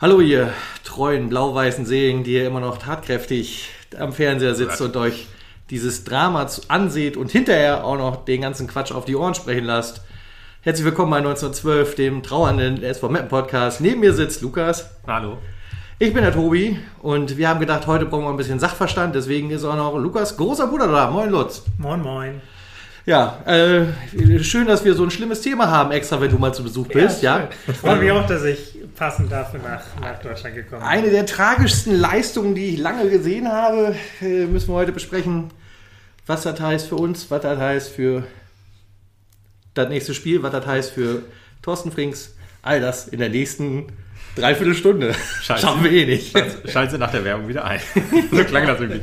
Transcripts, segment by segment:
Hallo ihr treuen blau-weißen Seelen, die ihr immer noch tatkräftig am Fernseher sitzt und euch dieses Drama anseht und hinterher auch noch den ganzen Quatsch auf die Ohren sprechen lasst. Herzlich willkommen bei 1912, dem trauernden SV Mappen Podcast. Neben mir sitzt Lukas. Hallo. Ich bin der Tobi und wir haben gedacht, heute brauchen wir ein bisschen Sachverstand, deswegen ist auch noch Lukas großer Bruder da. Moin Lutz. Moin, moin. Ja, äh, schön, dass wir so ein schlimmes Thema haben, extra wenn du mal zu Besuch bist, ja. Ich freue mich auch, dass ich passend dafür nach, nach Deutschland gekommen bin. Eine der tragischsten Leistungen, die ich lange gesehen habe, äh, müssen wir heute besprechen. Was das heißt für uns, was das heißt für das nächste Spiel, was das heißt für Thorsten Frings. All das in der nächsten Dreiviertelstunde. Scheiße. Schaffen wir eh nicht. Schalten Sie nach der Werbung wieder ein. so klang das irgendwie.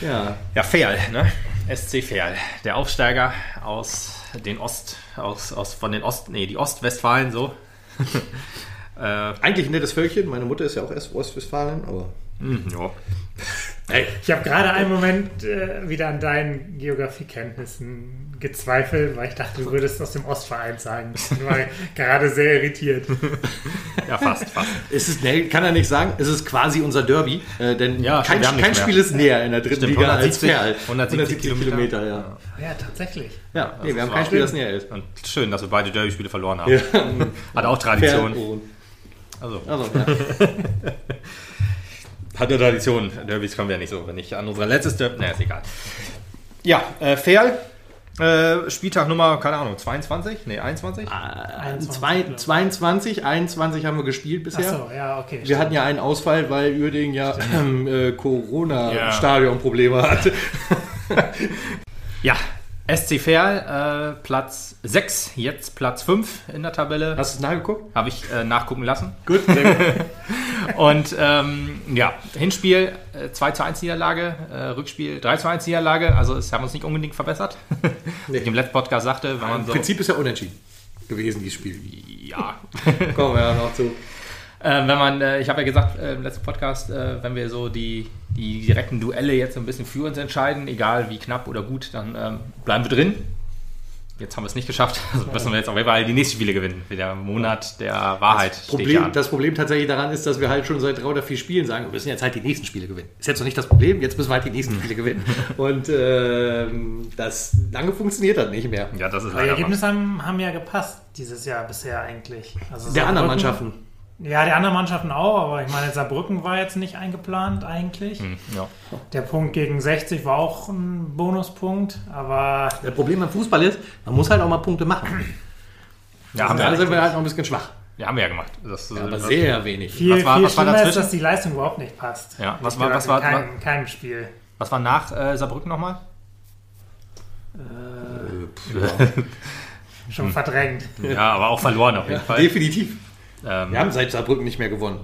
Ja, Ja, Ferl, ne? SC Ferl. Der Aufsteiger aus den Ost, aus, aus von den Ost, nee, die Ostwestfalen so. äh, eigentlich ein nettes Völkchen. Meine Mutter ist ja auch Ostwestfalen, aber. Hm, ja. Ich habe gerade einen Moment äh, wieder an deinen Geografiekenntnissen gezweifelt, weil ich dachte, du würdest aus dem Ostverein sagen. Ich war gerade sehr irritiert. ja, fast, fast. Es ist, nee, kann er nicht sagen, es ist quasi unser Derby, äh, denn Ja, kein, kein Spiel ist näher in der dritten Stimmt, Liga als 170 Ferl. 170 Kilometer. ja. Ja, tatsächlich. Ja, nee, wir haben kein Spiel, das näher ist. Und schön, dass wir beide Derby-Spiele verloren haben. Ja. Hat auch Tradition. Also, Also, ja. hat eine Tradition. Derbys kommen wir ja nicht so. Wenn ich an unser letztes Derby. Naja, ist egal. Ja, äh, Ferl. Äh, Spieltag Nummer, keine Ahnung, 22? Nee, 21? Äh, zwei- 22, 21 haben wir gespielt bisher. Achso, ja, okay. Wir hatten ja einen Ausfall, weil Uerdingen ja äh, Ja. Corona-Stadionprobleme hatte. Ja, SC Verl, äh, Platz 6, jetzt Platz 5 in der Tabelle. Hast du es nachgeguckt? Habe ich äh, nachgucken lassen. Gut, sehr gut. Und ähm, ja, Hinspiel äh, 2 zu 1 Niederlage, äh, Rückspiel 3 zu 1 Niederlage. Also es haben uns nicht unbedingt verbessert. Wie ich im letzten Podcast sagte, wenn man Im so. Prinzip ist ja unentschieden gewesen, dieses Spiel. Ja. Kommen wir ja noch zu. Äh, wenn man, äh, ich habe ja gesagt äh, im letzten Podcast, äh, wenn wir so die, die direkten Duelle jetzt so ein bisschen für uns entscheiden, egal wie knapp oder gut, dann ähm, bleiben wir drin. Jetzt haben wir es nicht geschafft. Also müssen wir jetzt auf jeden Fall die nächsten Spiele gewinnen. Wie der Monat der Wahrheit steht ja Problem, an. das Problem tatsächlich daran ist, dass wir halt schon seit drei oder vier Spielen sagen, wir müssen jetzt halt die nächsten Spiele gewinnen. Ist jetzt noch nicht das Problem, jetzt müssen wir halt die nächsten Spiele gewinnen. Und ähm, das lange funktioniert das nicht mehr. Ja, das ist die Ergebnisse haben, haben ja gepasst dieses Jahr bisher eigentlich. Also Der anderen Mannschaften. Ja, der anderen Mannschaften auch, aber ich meine, Saarbrücken war jetzt nicht eingeplant eigentlich. Hm, ja. Der Punkt gegen 60 war auch ein Bonuspunkt, aber Das Problem beim Fußball ist, man muss halt auch mal Punkte machen. Ja, haben da wir, sind wir halt noch ein bisschen schwach. ja, haben wir ja gemacht. Das, Ja, aber das- sehr wenig. viel, Was war- viel was war ist, dass die Leistung überhaupt nicht passt. Ja, was war- was war- in keinem, keinem Spiel. Was war nach äh, Saarbrücken nochmal? Schon verdrängt. Ja, aber auch verloren auf jeden Fall. Definitiv. Ähm, Wir haben seit Saarbrücken nicht mehr gewonnen.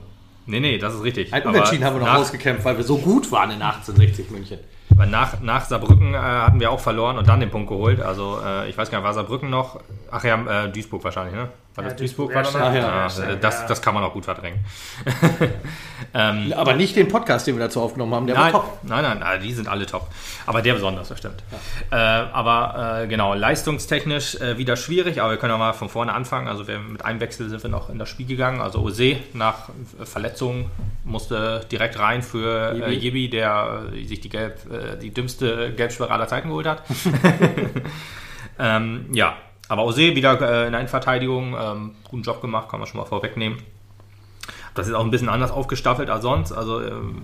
nee, nee, das ist richtig. Ein Unentschieden haben wir noch nach, rausgekämpft, weil wir so gut waren in 1860 München. weil nach, nach Saarbrücken äh, hatten wir auch verloren und dann den Punkt geholt. Also äh, ich weiß gar nicht, war Saarbrücken noch? Ach ja, äh, Duisburg wahrscheinlich, ne? War Ja, das Duisburg? Duisburg, war ja, das. Ja, Ja, das, ja. das kann man auch gut verdrängen. Aber nicht den Podcast, den wir dazu aufgenommen haben, der nein, war top. nein, nein, nein, die sind alle top. Aber der besonders, das stimmt. Äh, aber äh, genau, leistungstechnisch äh, wieder schwierig, aber wir können ja mal von vorne anfangen. Also wir, mit einem Wechsel sind wir noch in das Spiel gegangen. Also Ose nach äh, Verletzung musste direkt rein für äh, Jibi. Jibi, der äh, sich die, Gelb, die dümmste Gelbsperre aller Zeiten geholt hat. ähm, ja, aber Ose wieder äh, in Innenverteidigung, ähm, guten Job gemacht, kann man schon mal vorwegnehmen. Das ist auch ein bisschen anders aufgestaffelt als sonst. Also, ähm,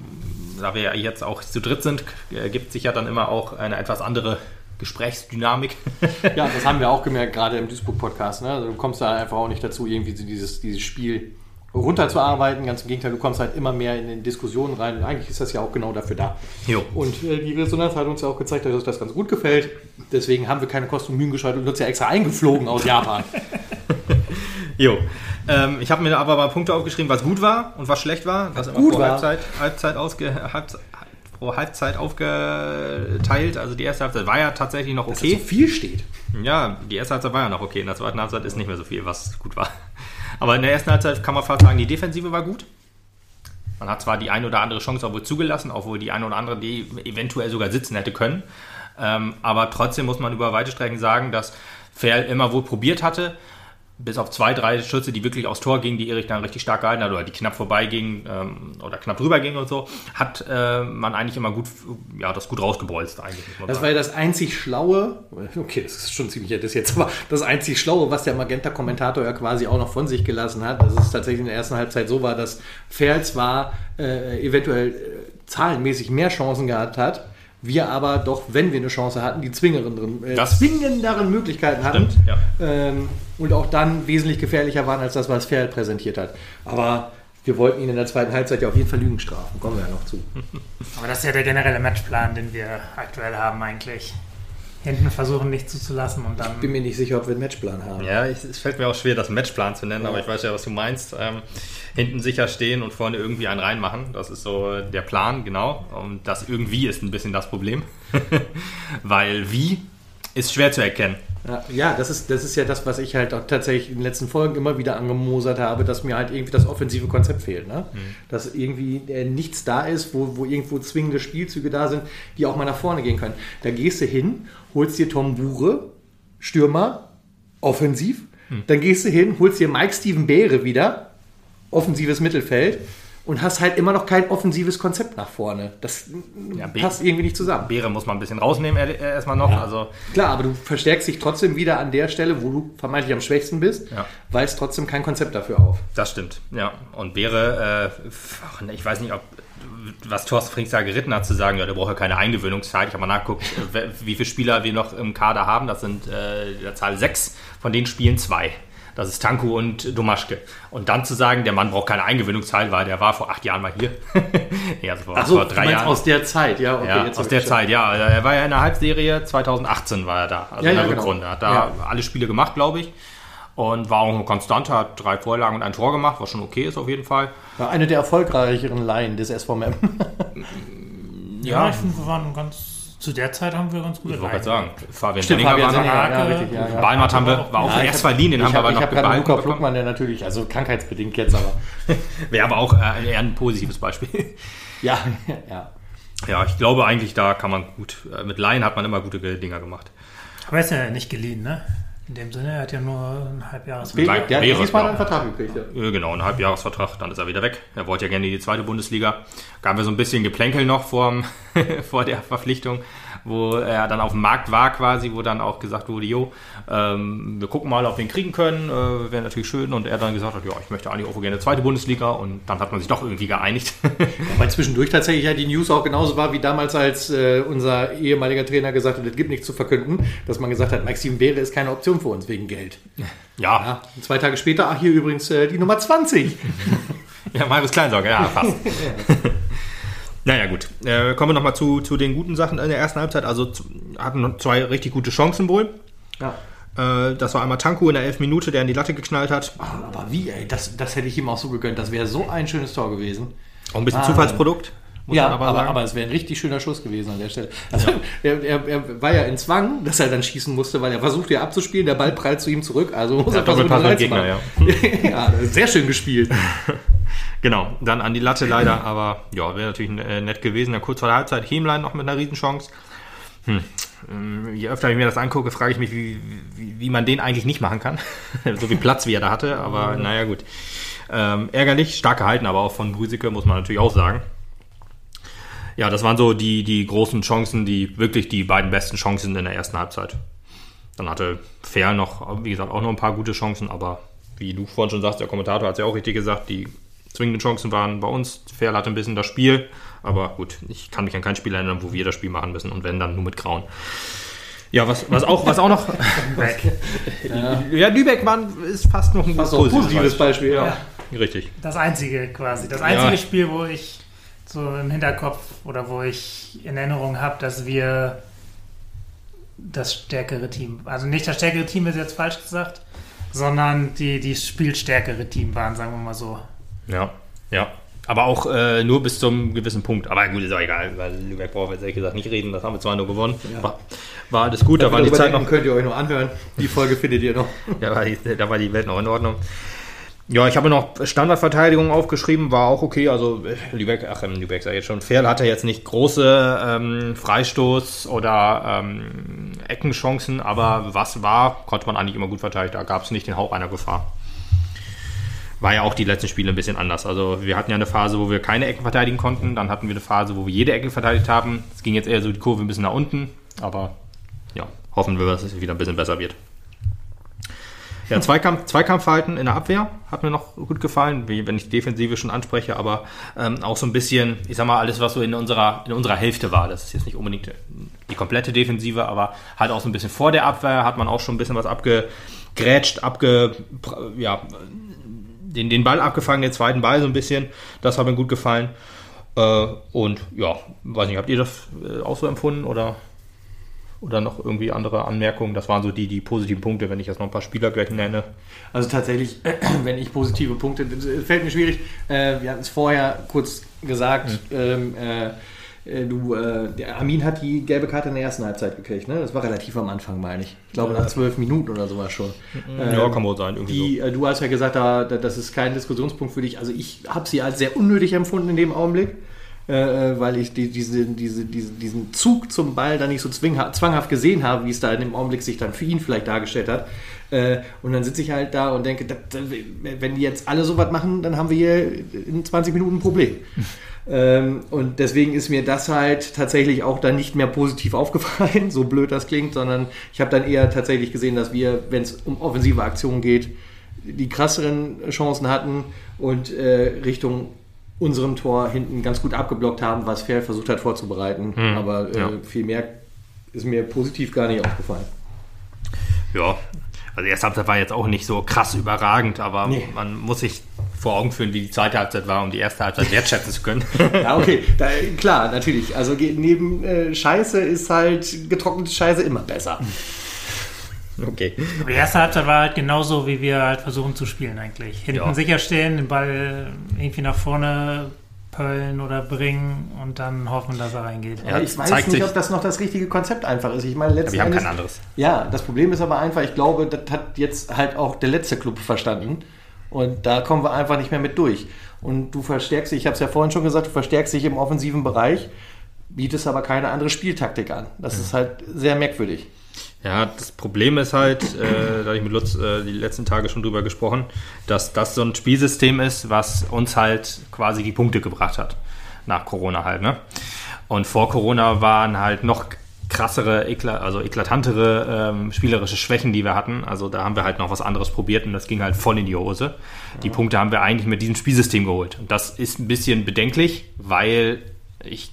da wir ja jetzt auch zu dritt sind, ergibt sich ja dann immer auch eine etwas andere Gesprächsdynamik. Ja, das haben wir auch gemerkt, gerade im Duisburg-Podcast. Ne? Also du kommst da einfach auch nicht dazu, irgendwie dieses, dieses Spiel runterzuarbeiten. Ganz im Gegenteil, du kommst halt immer mehr in den Diskussionen rein. Und eigentlich ist das ja auch genau dafür da. Jo. Und äh, die Resonanz hat uns ja auch gezeigt, dass uns das ganz gut gefällt. Deswegen haben wir keine Kosten und Mühen gescheut und uns ja extra eingeflogen aus Japan. Jo. Ähm, ich habe mir aber mal Punkte aufgeschrieben, was gut war und was schlecht war. Das immer gut pro war. Halbzeit, Halbzeit, ausge, Halbzeit, pro Halbzeit aufgeteilt. Also die erste Halbzeit war ja tatsächlich noch Dass okay. das so viel steht. Ja, die erste Halbzeit war ja noch okay. In der zweiten Halbzeit ist nicht mehr so viel, was gut war. Aber in der ersten Halbzeit kann man fast sagen, die Defensive war gut. Man hat zwar die eine oder andere Chance auch wohl zugelassen, obwohl die eine oder andere die eventuell sogar sitzen hätte können. Ähm, aber trotzdem muss man über weite Strecken sagen, dass Ferl immer wohl probiert hatte, bis auf zwei, drei Schüsse, die wirklich aufs Tor gingen, die Erich dann richtig stark gehalten hat oder die knapp vorbeigingen ähm, oder knapp drüber gingen und so, hat äh, man eigentlich immer gut, ja, das gut rausgebolzt eigentlich. Das war ja das einzig Schlaue, okay, das ist schon ziemlich das jetzt, aber das einzig Schlaue, was der Magenta-Kommentator ja quasi auch noch von sich gelassen hat, dass es tatsächlich in der ersten Halbzeit so war, dass Ferl zwar äh, eventuell äh, zahlenmäßig mehr Chancen gehabt hat, wir aber doch, wenn wir eine Chance hatten, die zwingenderen, äh, Das- zwingenderen Möglichkeiten hatten Stimmt, ja. ähm, und auch dann wesentlich gefährlicher waren als das, was Ferl präsentiert hat. Aber wir wollten ihn in der zweiten Halbzeit ja auf jeden Fall Lügen strafen, kommen wir ja noch zu. Aber das ist ja der generelle Matchplan, den wir aktuell haben eigentlich. Hinten versuchen nicht zuzulassen und dann. Bin mir nicht sicher, ob wir einen Matchplan haben. Ja, ich, es fällt mir auch schwer, das Matchplan zu nennen, aber ich weiß ja, was du meinst. Ähm, hinten sicher stehen und vorne irgendwie einen reinmachen. Das ist so der Plan, genau. Und das irgendwie ist ein bisschen das Problem. Weil wie ist schwer zu erkennen. Ja, das, ist, das ist ja das, was ich halt auch tatsächlich in den letzten Folgen immer wieder angemosert habe, dass mir halt irgendwie das offensive Konzept fehlt. Ne? Dass irgendwie äh, nichts da ist, wo, wo irgendwo zwingende Spielzüge da sind, die auch mal nach vorne gehen können. Da gehst du hin, holst dir Tom Bure, Stürmer, offensiv. Dann gehst du hin, holst dir Mike Steven Beere wieder, offensives Mittelfeld. Und hast halt immer noch kein offensives Konzept nach vorne. Das Ja, passt irgendwie nicht zusammen. Beere muss man ein bisschen rausnehmen er- er- erstmal noch. Also Klar, aber du verstärkst dich trotzdem wieder an der Stelle, wo du vermeintlich am schwächsten bist, Ja. weist trotzdem kein Konzept dafür auf. Das stimmt, ja. Und wäre, äh, ich weiß nicht, ob was Thorsten Frings da geritten hat, zu sagen, ja, der braucht ja keine Eingewöhnungszeit. Ich habe mal nachgeguckt, wie viele Spieler wir noch im Kader haben. Das sind äh, der Zahl sechs, von denen spielen zwei. Das ist Tanku und Domaschke. Und dann zu sagen, der Mann braucht keine Eingewöhnungszeit, weil der war vor acht Jahren mal hier. ja, also vor, Ach so, vor drei Jahren. aus der Zeit, ja, okay. ja, jetzt aus der Zeit, ja. Er war ja in der Halbserie 2018 war er da, also Ja, in der ja, genau. Rückrunde. Hat da Ja. alle Spiele gemacht, glaube ich. Und war auch eine Konstante, hat drei Vorlagen und ein Tor gemacht, was schon okay ist auf jeden Fall. War eine der erfolgreicheren Laien des SV Meppen. ja, ich finde, wir waren ganz. Zu der Zeit haben wir ganz gut Ich wollte gerade sagen, Fabian Stimmt, Senninger Fabian war noch. Senninger, ja, richtig, ja, ja. Balmert haben wir, war auch Ja, ich erst verliehen, den ich haben wir aber Ich noch habe gerade behalten Luca. Fluckmann, der natürlich, also krankheitsbedingt jetzt, aber Wäre aber auch äh, eher ein positives Beispiel. ja, ja. ja, ich glaube eigentlich, da kann man gut, äh, mit Laien hat man immer gute Dinger gemacht. Aber er ist ja nicht geliehen, ne? In dem Sinne, er hat ja nur ein Halbjahres. Der, hat diesmal ja. einen Vertrag gekriegt. Ja. Äh, Genau, ein Halbjahresvertrag, dann ist er wieder weg. Er wollte ja gerne in die zweite Bundesliga. Gab wir so ein bisschen Geplänkel noch vorm, vor der Verpflichtung, wo er dann auf dem Markt war quasi, wo dann auch gesagt wurde, jo, ähm, wir gucken mal, ob wir ihn kriegen können, äh, wäre natürlich schön. Und er dann gesagt hat, ja, ich möchte eigentlich auch gerne zweite Bundesliga. Und dann hat man sich doch irgendwie geeinigt. Weil zwischendurch tatsächlich ja die News auch genauso war wie damals, als äh, unser ehemaliger Trainer gesagt hat, es gibt nichts zu verkünden, dass man gesagt hat, Maxim Beere ist keine Option für uns wegen Geld. ja, Ja, zwei Tage später, ach hier übrigens äh, die Nummer 20. ja, Marius Kleinsorge, ja, fast. Naja, gut. Äh, kommen wir nochmal zu, zu den guten Sachen in der ersten Halbzeit. Also hatten noch zwei richtig gute Chancen wohl. Ja. Äh, das war einmal Tanku in der 11 Minute, der in die Latte geknallt hat. Aber wie, ey, das, das hätte ich ihm auch so gegönnt. Das wäre so ein schönes Tor gewesen. Auch ein bisschen Ah. Zufallsprodukt, ja, aber, aber aber, es wäre ein richtig schöner Schuss gewesen an der Stelle. Also, er, er, er war ja in Zwang, dass er dann schießen musste, weil er versuchte ja abzuspielen, der Ball prallt zu ihm zurück. Also muss Ja, er versuchen, Gegner, machen. ja, sehr schön gespielt. Genau, dann an die Latte leider, aber ja, wäre natürlich äh, nett gewesen. Dann kurz vor der Halbzeit Hemlein noch mit einer Riesenchance. Hm. Ähm, Je öfter ich mir das angucke, frage ich mich, wie, wie, wie man den eigentlich nicht machen kann. so viel Platz, wie er da hatte, aber naja, gut. Ähm, ärgerlich, stark gehalten, aber auch von Brüsicke, muss man natürlich auch sagen. Ja, das waren so die, die großen Chancen, die wirklich die beiden besten Chancen in der ersten Halbzeit. Dann hatte Fair noch, wie gesagt, auch noch ein paar gute Chancen, aber wie du vorhin schon sagst, der Kommentator hat es ja auch richtig gesagt, die zwingenden Chancen waren bei uns. Fair hatte ein bisschen das Spiel, aber gut, ich kann mich an kein Spiel erinnern, wo wir das Spiel machen müssen und wenn, dann nur mit Grauen. Ja, was, was, auch, was auch noch. ja, Lübeck war, ist fast noch ein auch ein positives Beispiel, ja. Richtig. Das einzige quasi. Das einzige Ja. Spiel, wo ich so im Hinterkopf oder wo ich in Erinnerung habe, dass wir das stärkere Team, also nicht das stärkere Team ist jetzt falsch gesagt, sondern die, die spielstärkere Team waren, sagen wir mal so. Ja, ja. Aber auch äh, nur bis zum gewissen Punkt. Aber gut, ist auch egal, weil Lübeck brauchen wir jetzt ehrlich gesagt nicht reden. Das haben wir zwar nur gewonnen. War, war alles gut, da war die Zeit noch. könnt ihr euch noch anhören. Die Folge findet ihr noch. Da war, die, da war die Welt noch in Ordnung. Ja, ich habe noch Standardverteidigung aufgeschrieben, war auch okay. Also Lübeck, ach, ähm, Lübeck ich jetzt schon, Ferl hatte jetzt nicht große ähm, Freistoß- oder ähm, Eckenchancen, aber was war, konnte man eigentlich immer gut verteidigen. Da gab es nicht den Hauch einer Gefahr. War ja auch die letzten Spiele ein bisschen anders. Also wir hatten ja eine Phase, wo wir keine Ecken verteidigen konnten. Dann hatten wir eine Phase, wo wir jede Ecke verteidigt haben. Es ging jetzt eher so die Kurve ein bisschen nach unten. Aber ja, hoffen wir, dass es wieder ein bisschen besser wird. Ja, Zweikampf, Zweikampfverhalten in der Abwehr hat mir noch gut gefallen, wenn ich Defensive schon anspreche, aber ähm, auch so ein bisschen, ich sag mal, alles, was so in unserer, in unserer Hälfte war. Das ist jetzt nicht unbedingt die komplette Defensive, aber halt auch so ein bisschen vor der Abwehr hat man auch schon ein bisschen was abgegrätscht, abge, ja, den, den Ball abgefangen, den zweiten Ball so ein bisschen. Das hat mir gut gefallen. Äh, und ja, weiß nicht, habt ihr das äh, auch so empfunden oder? Oder noch irgendwie andere Anmerkungen? Das waren so die, die positiven Punkte, wenn ich jetzt noch ein paar Spieler gleich nenne. Also tatsächlich, wenn ich positive Punkte, fällt mir schwierig. Äh, wir hatten es vorher kurz gesagt. Mhm. Ähm, äh, äh, du, äh, der Armin hat die gelbe Karte in der ersten Halbzeit gekriegt, ne? Das war relativ am Anfang, meine ich. Ich glaube, nach zwölf Minuten oder sowas schon. Ja, ähm, kann wohl sein. Irgendwie die, so. äh, du hast ja gesagt, da, das ist kein Diskussionspunkt für dich. Also ich habe sie als sehr unnötig empfunden in dem Augenblick. Äh, äh, weil ich die, diese, diese, diese, diesen Zug zum Ball da nicht so zwanghaft gesehen habe, wie es da in dem Augenblick sich dann für ihn vielleicht dargestellt hat. Äh, und dann sitze ich halt da und denke, wenn die jetzt alle so was machen, dann haben wir hier in 20 Minuten ein Problem. ähm, und deswegen ist mir das halt tatsächlich auch dann nicht mehr positiv aufgefallen, so blöd das klingt, sondern ich habe dann eher tatsächlich gesehen, dass wir, wenn es um offensive Aktionen geht, die krasseren Chancen hatten und äh, Richtung unserem Tor hinten ganz gut abgeblockt haben, was Fair versucht hat vorzubereiten. Hm, Aber äh, ja. viel mehr ist mir positiv gar nicht aufgefallen. Ja, also erste Halbzeit war jetzt auch nicht so krass überragend, aber nee. man muss sich vor Augen führen, wie die zweite Halbzeit war, um die erste Halbzeit wertschätzen zu können. ja, okay, da, klar, natürlich. Also neben äh, Scheiße ist halt getrocknete Scheiße immer besser. Okay. Aber die erste Halbzeit war halt genauso, wie wir halt versuchen zu spielen eigentlich. Hinten ja. sicher stehen, den Ball irgendwie nach vorne pöllen oder bringen und dann hoffen, dass er reingeht. Ja, ich weiß nicht, ob das noch das richtige Konzept einfach ist. Ich meine, letzten wir haben Endes, kein anderes. Ja, das Problem ist aber einfach, ich glaube, das hat jetzt halt auch der letzte Club verstanden. Und da kommen wir einfach nicht mehr mit durch. Und du verstärkst dich, ich habe es ja vorhin schon gesagt, du verstärkst dich im offensiven Bereich, bietest aber keine andere Spieltaktik an. Das mhm. ist halt sehr merkwürdig. Ja, das Problem ist halt, äh, da habe ich mit Lutz äh, die letzten Tage schon drüber gesprochen, dass das so ein Spielsystem ist, was uns halt quasi die Punkte gebracht hat. Nach Corona halt, ne? Und vor Corona waren halt noch krassere, also eklatantere ähm, spielerische Schwächen, die wir hatten. Also da haben wir halt noch was anderes probiert und das ging halt voll in die Hose. Die Punkte haben wir eigentlich mit diesem Spielsystem geholt. Und das ist ein bisschen bedenklich, weil ich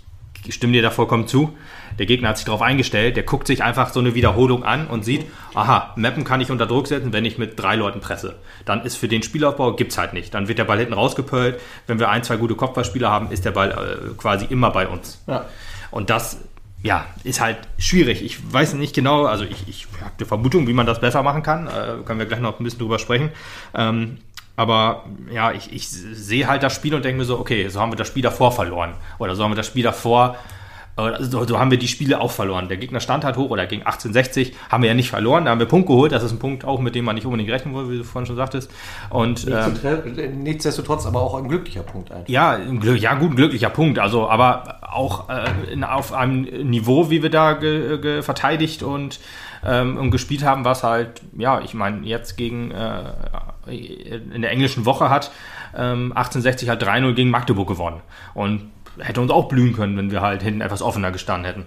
stimme dir da vollkommen zu der Gegner hat sich darauf eingestellt, der guckt sich einfach so eine Wiederholung an und sieht, aha, Mappen kann ich unter Druck setzen, wenn ich mit drei Leuten presse. Dann ist für den Spielaufbau, gibt's halt nicht. Dann wird der Ball hinten rausgepölt. Wenn wir ein, zwei gute Kopfballspieler haben, ist der Ball äh, quasi immer bei uns. Ja. Und das ja, ist halt schwierig. Ich weiß nicht genau, also ich, ich habe eine Vermutung, wie man das besser machen kann. Äh, können wir gleich noch ein bisschen drüber sprechen. Ähm, aber ja, ich, ich sehe halt das Spiel und denke mir so, okay, so haben wir das Spiel davor verloren. Oder so haben wir das Spiel davor so, so haben wir die Spiele auch verloren. Der Gegner stand halt hoch oder gegen 1860 haben wir ja nicht verloren. Da haben wir Punkt geholt. Das ist ein Punkt auch, mit dem man nicht unbedingt rechnen will, wie du vorhin schon sagtest. Und, ähm, Nichtsdestotrotz aber auch ein glücklicher Punkt eigentlich. Ja, ein, ja gut, ein glücklicher Punkt. Also, aber auch äh, in, auf einem Niveau, wie wir da ge, ge, verteidigt und, ähm, und gespielt haben, was halt, ja, ich meine, jetzt gegen äh, in der englischen Woche hat ähm, 1860 halt 3-0 gegen Magdeburg gewonnen. Und hätte uns auch blühen können, wenn wir halt hinten etwas offener gestanden hätten.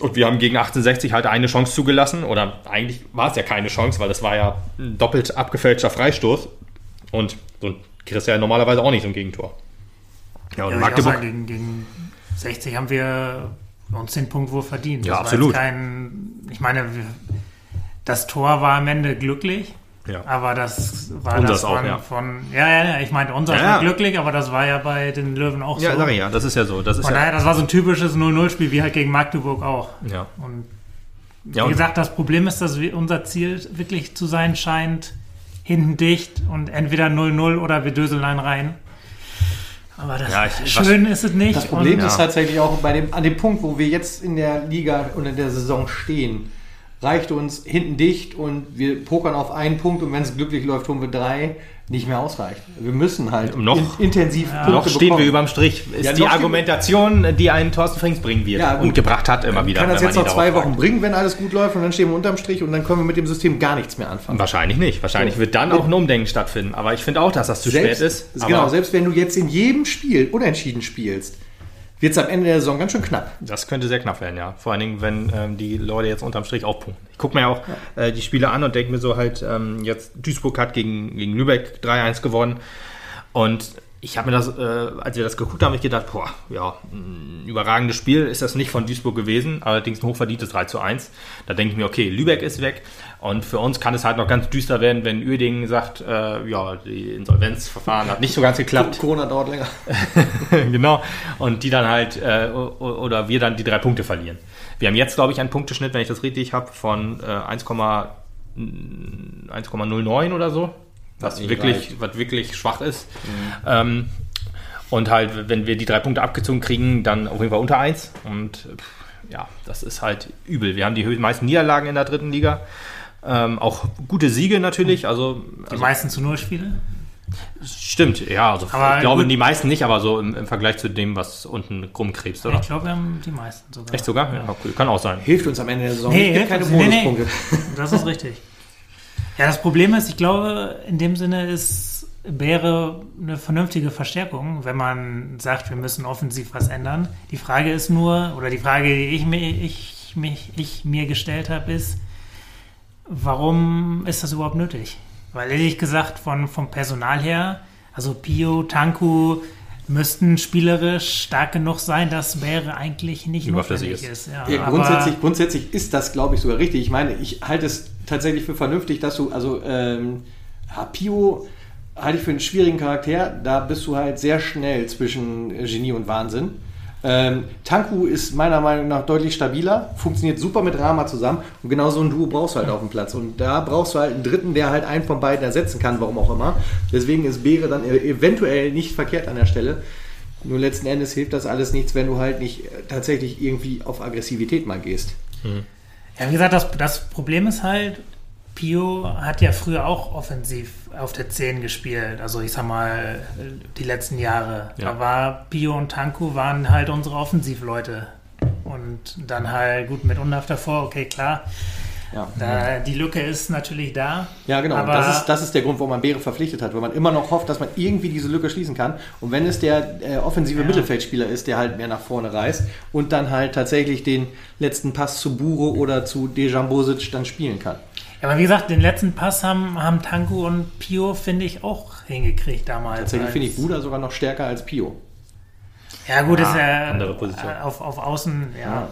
Und wir haben gegen 1860 halt eine Chance zugelassen. Oder eigentlich war es ja keine Chance, weil das war ja ein doppelt abgefälschter Freistoß. Und so kriegst du ja normalerweise auch nicht so ein Gegentor. Ja, und ja, Magdeburg. Sagen, gegen, gegen 60 haben wir uns den Punkt wohl verdient. Ja, das absolut. Kein, ich meine, das Tor war am Ende glücklich. Ja. Aber das war Unseres das von, auch, ja. von, ja, ja, ja, ich meine, unser ja, ist glücklich, aber das war ja bei den Löwen auch so. Ja, sag ich ja, das ist ja so. Das ist von ja daher, das war so ein typisches 0-0-Spiel, wie halt gegen Magdeburg auch. Ja. Und wie ja, gesagt, das Problem ist, dass unser Ziel wirklich zu sein scheint, hinten dicht und entweder 0-0 oder wir döseln einen rein. Aber das ja, ich, schön was, ist es nicht. Das Problem und, ist tatsächlich auch bei dem, an dem Punkt, wo wir jetzt in der Liga und in der Saison stehen reicht uns hinten dicht und wir pokern auf einen Punkt und wenn es glücklich läuft, holen wir drei, nicht mehr ausreicht. Wir müssen halt Noch- in, intensiv Punkte Noch stehen wir bekommen. überm Strich. Ist Ja, die Argumentation, die einen Thorsten Frings bringen wird Ja, gut. und gebracht hat immer wieder. kann das jetzt noch zwei Wochen bringen, wenn alles gut läuft und dann stehen wir unterm Strich und dann können wir mit dem System gar nichts mehr anfangen. Wahrscheinlich nicht. Wahrscheinlich So. wird dann auch ein Umdenken stattfinden. Aber ich finde auch, dass das zu spät ist. Genau, selbst wenn du jetzt in jedem Spiel unentschieden spielst, wird es am Ende der Saison ganz schön knapp. Das könnte sehr knapp werden, ja. Vor allen Dingen, wenn ähm, die Leute jetzt unterm Strich aufpunkten. Ich gucke mir auch äh, die Spiele an und denke mir so halt, ähm, jetzt Duisburg hat gegen, gegen Lübeck 3-1 gewonnen. Und ich habe mir das, äh, als wir das geguckt haben, hab ich gedacht, boah, ja, ein überragendes Spiel ist das nicht von Duisburg gewesen, allerdings ein hochverdientes 3 zu 1. Da denke ich mir, okay, Lübeck ist weg und für uns kann es halt noch ganz düster werden, wenn Uerdingen sagt, äh, ja, die Insolvenzverfahren hat nicht so ganz geklappt. Corona dauert länger. genau. Und die dann halt, äh, oder wir dann die drei Punkte verlieren. Wir haben jetzt, glaube ich, einen Punkteschnitt, wenn ich das richtig habe, von äh, 1, 1,09 oder so. Was nicht wirklich, reicht. was wirklich schwach ist. Ähm, und halt, wenn wir die drei Punkte abgezogen kriegen, dann auf jeden Fall unter 1. Und ja, das ist halt übel. Wir haben die meisten Niederlagen in der dritten Liga. Ähm, auch gute Siege natürlich. Also, Die also meisten zu Null Spiele. stimmt, ja. Also Aber ich glaube, gut. die meisten nicht, aber so im, im Vergleich zu dem, was unten rumkrebst, oder? Ich glaube, wir haben die meisten sogar. Echt sogar? Ja, cool. Kann auch sein. Hilft uns am Ende der Saison. Nee, gibt keine nee, nee. Bonuspunkte. Das ist richtig. Ja, das Problem ist, ich glaube, in dem Sinne ist, wäre eine vernünftige Verstärkung, wenn man sagt, wir müssen offensiv was ändern. Die Frage ist nur, oder die Frage, die ich mir, ich, mich, ich mir gestellt habe, ist, warum ist das überhaupt nötig? Weil ehrlich gesagt, von, vom Personal her, also Pio, Tanku, müssten spielerisch stark genug sein, das wäre eigentlich nicht Überflüssig notwendig ist. ist. Ja, Ja, grundsätzlich, grundsätzlich ist das, glaube ich, sogar richtig. Ich meine, ich halte es tatsächlich für vernünftig, dass du, also ähm, ja, Pio halte ich für einen schwierigen Charakter. Da bist du halt sehr schnell zwischen Genie und Wahnsinn. Ähm, Tanku ist meiner Meinung nach deutlich stabiler, funktioniert super mit Rama zusammen und genau so ein Duo brauchst du halt auf dem Platz. Und da brauchst du halt einen Dritten, der halt einen von beiden ersetzen kann, warum auch immer. Deswegen ist Beere dann e- eventuell nicht verkehrt an der Stelle. Nur letzten Endes hilft das alles nichts, wenn du halt nicht äh, tatsächlich irgendwie auf Aggressivität mal gehst. Ja, wie gesagt, das, das Problem ist halt, Pio hat ja früher auch offensiv auf der 10 gespielt. Also ich sag mal, die letzten Jahre. Ja. Da war Pio und Tanku waren halt unsere Offensivleute. Und dann halt, gut, mit Undav davor, okay, klar. Ja. Da, die Lücke ist natürlich da. Ja, genau. Aber das, ist, das ist der Grund, warum man Beere verpflichtet hat, weil man immer noch hofft, dass man irgendwie diese Lücke schließen kann. Und wenn es der äh, offensive Ja. Mittelfeldspieler ist, der halt mehr nach vorne reißt und dann halt tatsächlich den letzten Pass zu Buro oder zu Dejan Bosic dann spielen kann. Ja, aber wie gesagt, den letzten Pass haben, haben Tanku und Pio, finde ich, auch hingekriegt damals. Tatsächlich finde ich Buda sogar noch stärker als Pio. Ja, gut, Ja, ist ja andere Position. auf, auf Außen, ja. Ja.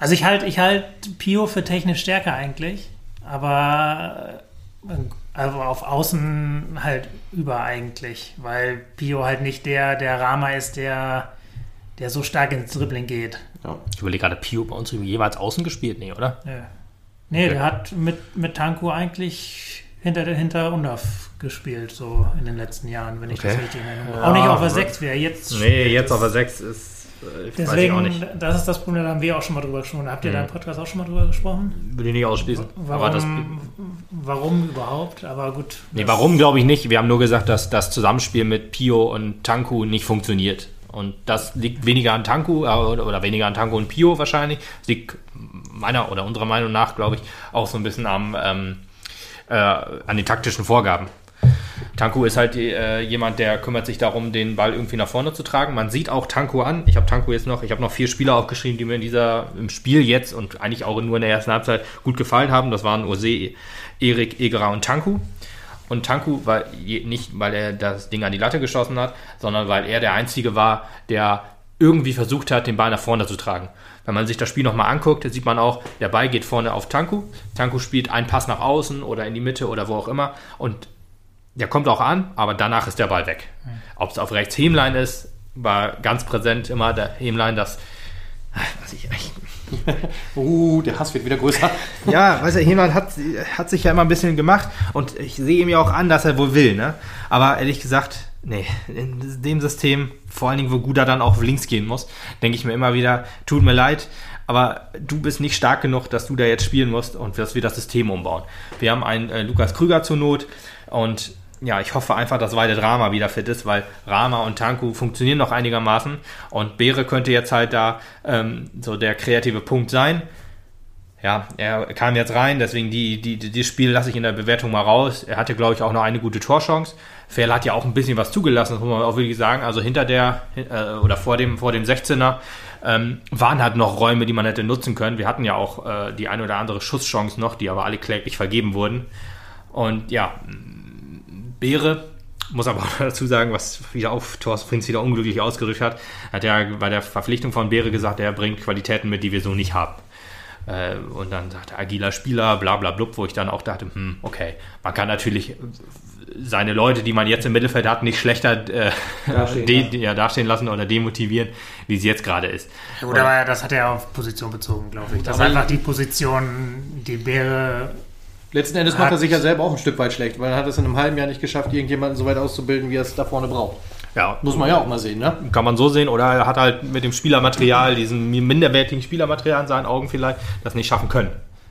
Also ich halte ich halt Pio für technisch stärker eigentlich, aber äh, also auf Außen halt über eigentlich, weil Pio halt nicht der, der Rama ist, der, der so stark ins Dribbling geht. Ja. Ich überlege gerade, Pio bei uns jeweils außen gespielt? Nee, oder? Nee, nee der hat mit, mit Tanku eigentlich hinter, hinter Undav gespielt, so in den letzten Jahren, wenn ich das Okay. richtig erinnere. Ja, auch nicht auf der aber- 6, wie er jetzt Nee, jetzt Das- auf der 6 ist. Äh, Deswegen, nicht. das ist das Problem, da haben wir auch schon mal drüber gesprochen. Habt ihr Mhm. da im Podcast auch schon mal drüber gesprochen? Würde ich nicht ausschließen. Warum, das, warum überhaupt? Aber gut. nee, das- warum glaube ich nicht. Wir haben nur gesagt, dass das Zusammenspiel mit Pio und Tanku nicht funktioniert. Und das liegt weniger an Tanku äh, oder, weniger an Tanku und Pio wahrscheinlich. Das liegt meiner oder unserer Meinung nach, glaube ich, auch so ein bisschen am, ähm, äh, an den taktischen Vorgaben. Tanku ist halt äh, jemand, der kümmert sich darum, den Ball irgendwie nach vorne zu tragen. Man sieht auch Tanku an. Ich habe Tanku jetzt noch, ich habe noch vier Spieler aufgeschrieben, die mir in dieser im Spiel jetzt und eigentlich auch nur in der ersten Halbzeit gut gefallen haben. Das waren Ose, Erik, Egerer und Tanku. Und Tanku war nicht, weil er das Ding an die Latte geschossen hat, sondern weil er der Einzige war, der irgendwie versucht hat, den Ball nach vorne zu tragen. Wenn man sich das Spiel nochmal anguckt, sieht man auch, der Ball geht vorne auf Tanku. Tanku spielt einen Pass nach außen oder in die Mitte oder wo auch immer. Und der kommt auch an, aber danach ist der Ball weg. Ob es auf rechts Hemlein ist, war ganz präsent immer der Hemlein, das. Was ich echt Uh, der Hass wird wieder größer. ja, weißt du, Hehmann hat, hat sich ja immer ein bisschen gemacht und ich sehe ihm ja auch an, dass er wohl will, ne? Aber ehrlich gesagt, nee, in dem System, vor allen Dingen, wo Guda dann auch links gehen muss, denke ich mir immer wieder, tut mir leid, aber du bist nicht stark genug, dass du da jetzt spielen musst und dass wir das System umbauen. Wir haben einen äh, Lukas Krüger zur Not und ja, ich hoffe einfach, dass Weide Drama wieder fit ist, weil Rama und Tanku funktionieren noch einigermaßen und Beere könnte jetzt halt da ähm, so der kreative Punkt sein. Ja, er kam jetzt rein, deswegen die, die, die, das Spiel lasse ich in der Bewertung mal raus. Er hatte, glaube ich, auch noch eine gute Torchance. Ferl hat ja auch ein bisschen was zugelassen, das muss man auch wirklich sagen. Also hinter der äh, oder vor dem, vor dem 16er ähm, waren halt noch Räume, die man hätte nutzen können. Wir hatten ja auch äh, die eine oder andere Schusschance noch, die aber alle kläglich vergeben wurden. Und ja, Beere muss aber auch dazu sagen, was wieder auf Thorsten Prinz wieder unglücklich ausgerückt hat, hat er bei der Verpflichtung von Beere gesagt, er bringt Qualitäten mit, die wir so nicht haben. Äh, und dann sagt er, agiler Spieler, bla bla blub, wo ich dann auch dachte, hm, okay, man kann natürlich seine Leute, die man jetzt im Mittelfeld hat, nicht schlechter äh, dastehen, de, ja, dastehen lassen oder demotivieren, wie sie jetzt gerade ist. Ja, gut, aber das hat er auf Position bezogen, glaube ich. Das ist einfach die Position, die Beere Letzten Endes macht er sich ja selber auch ein Stück weit schlecht, weil er hat es in einem halben Jahr nicht geschafft, irgendjemanden so weit auszubilden, wie er es da vorne braucht. Ja. Muss man ja auch mal sehen, ne? Kann man so sehen. Oder er hat halt mit dem Spielermaterial, diesem minderwertigen Spielermaterial in seinen Augen vielleicht, das nicht schaffen können.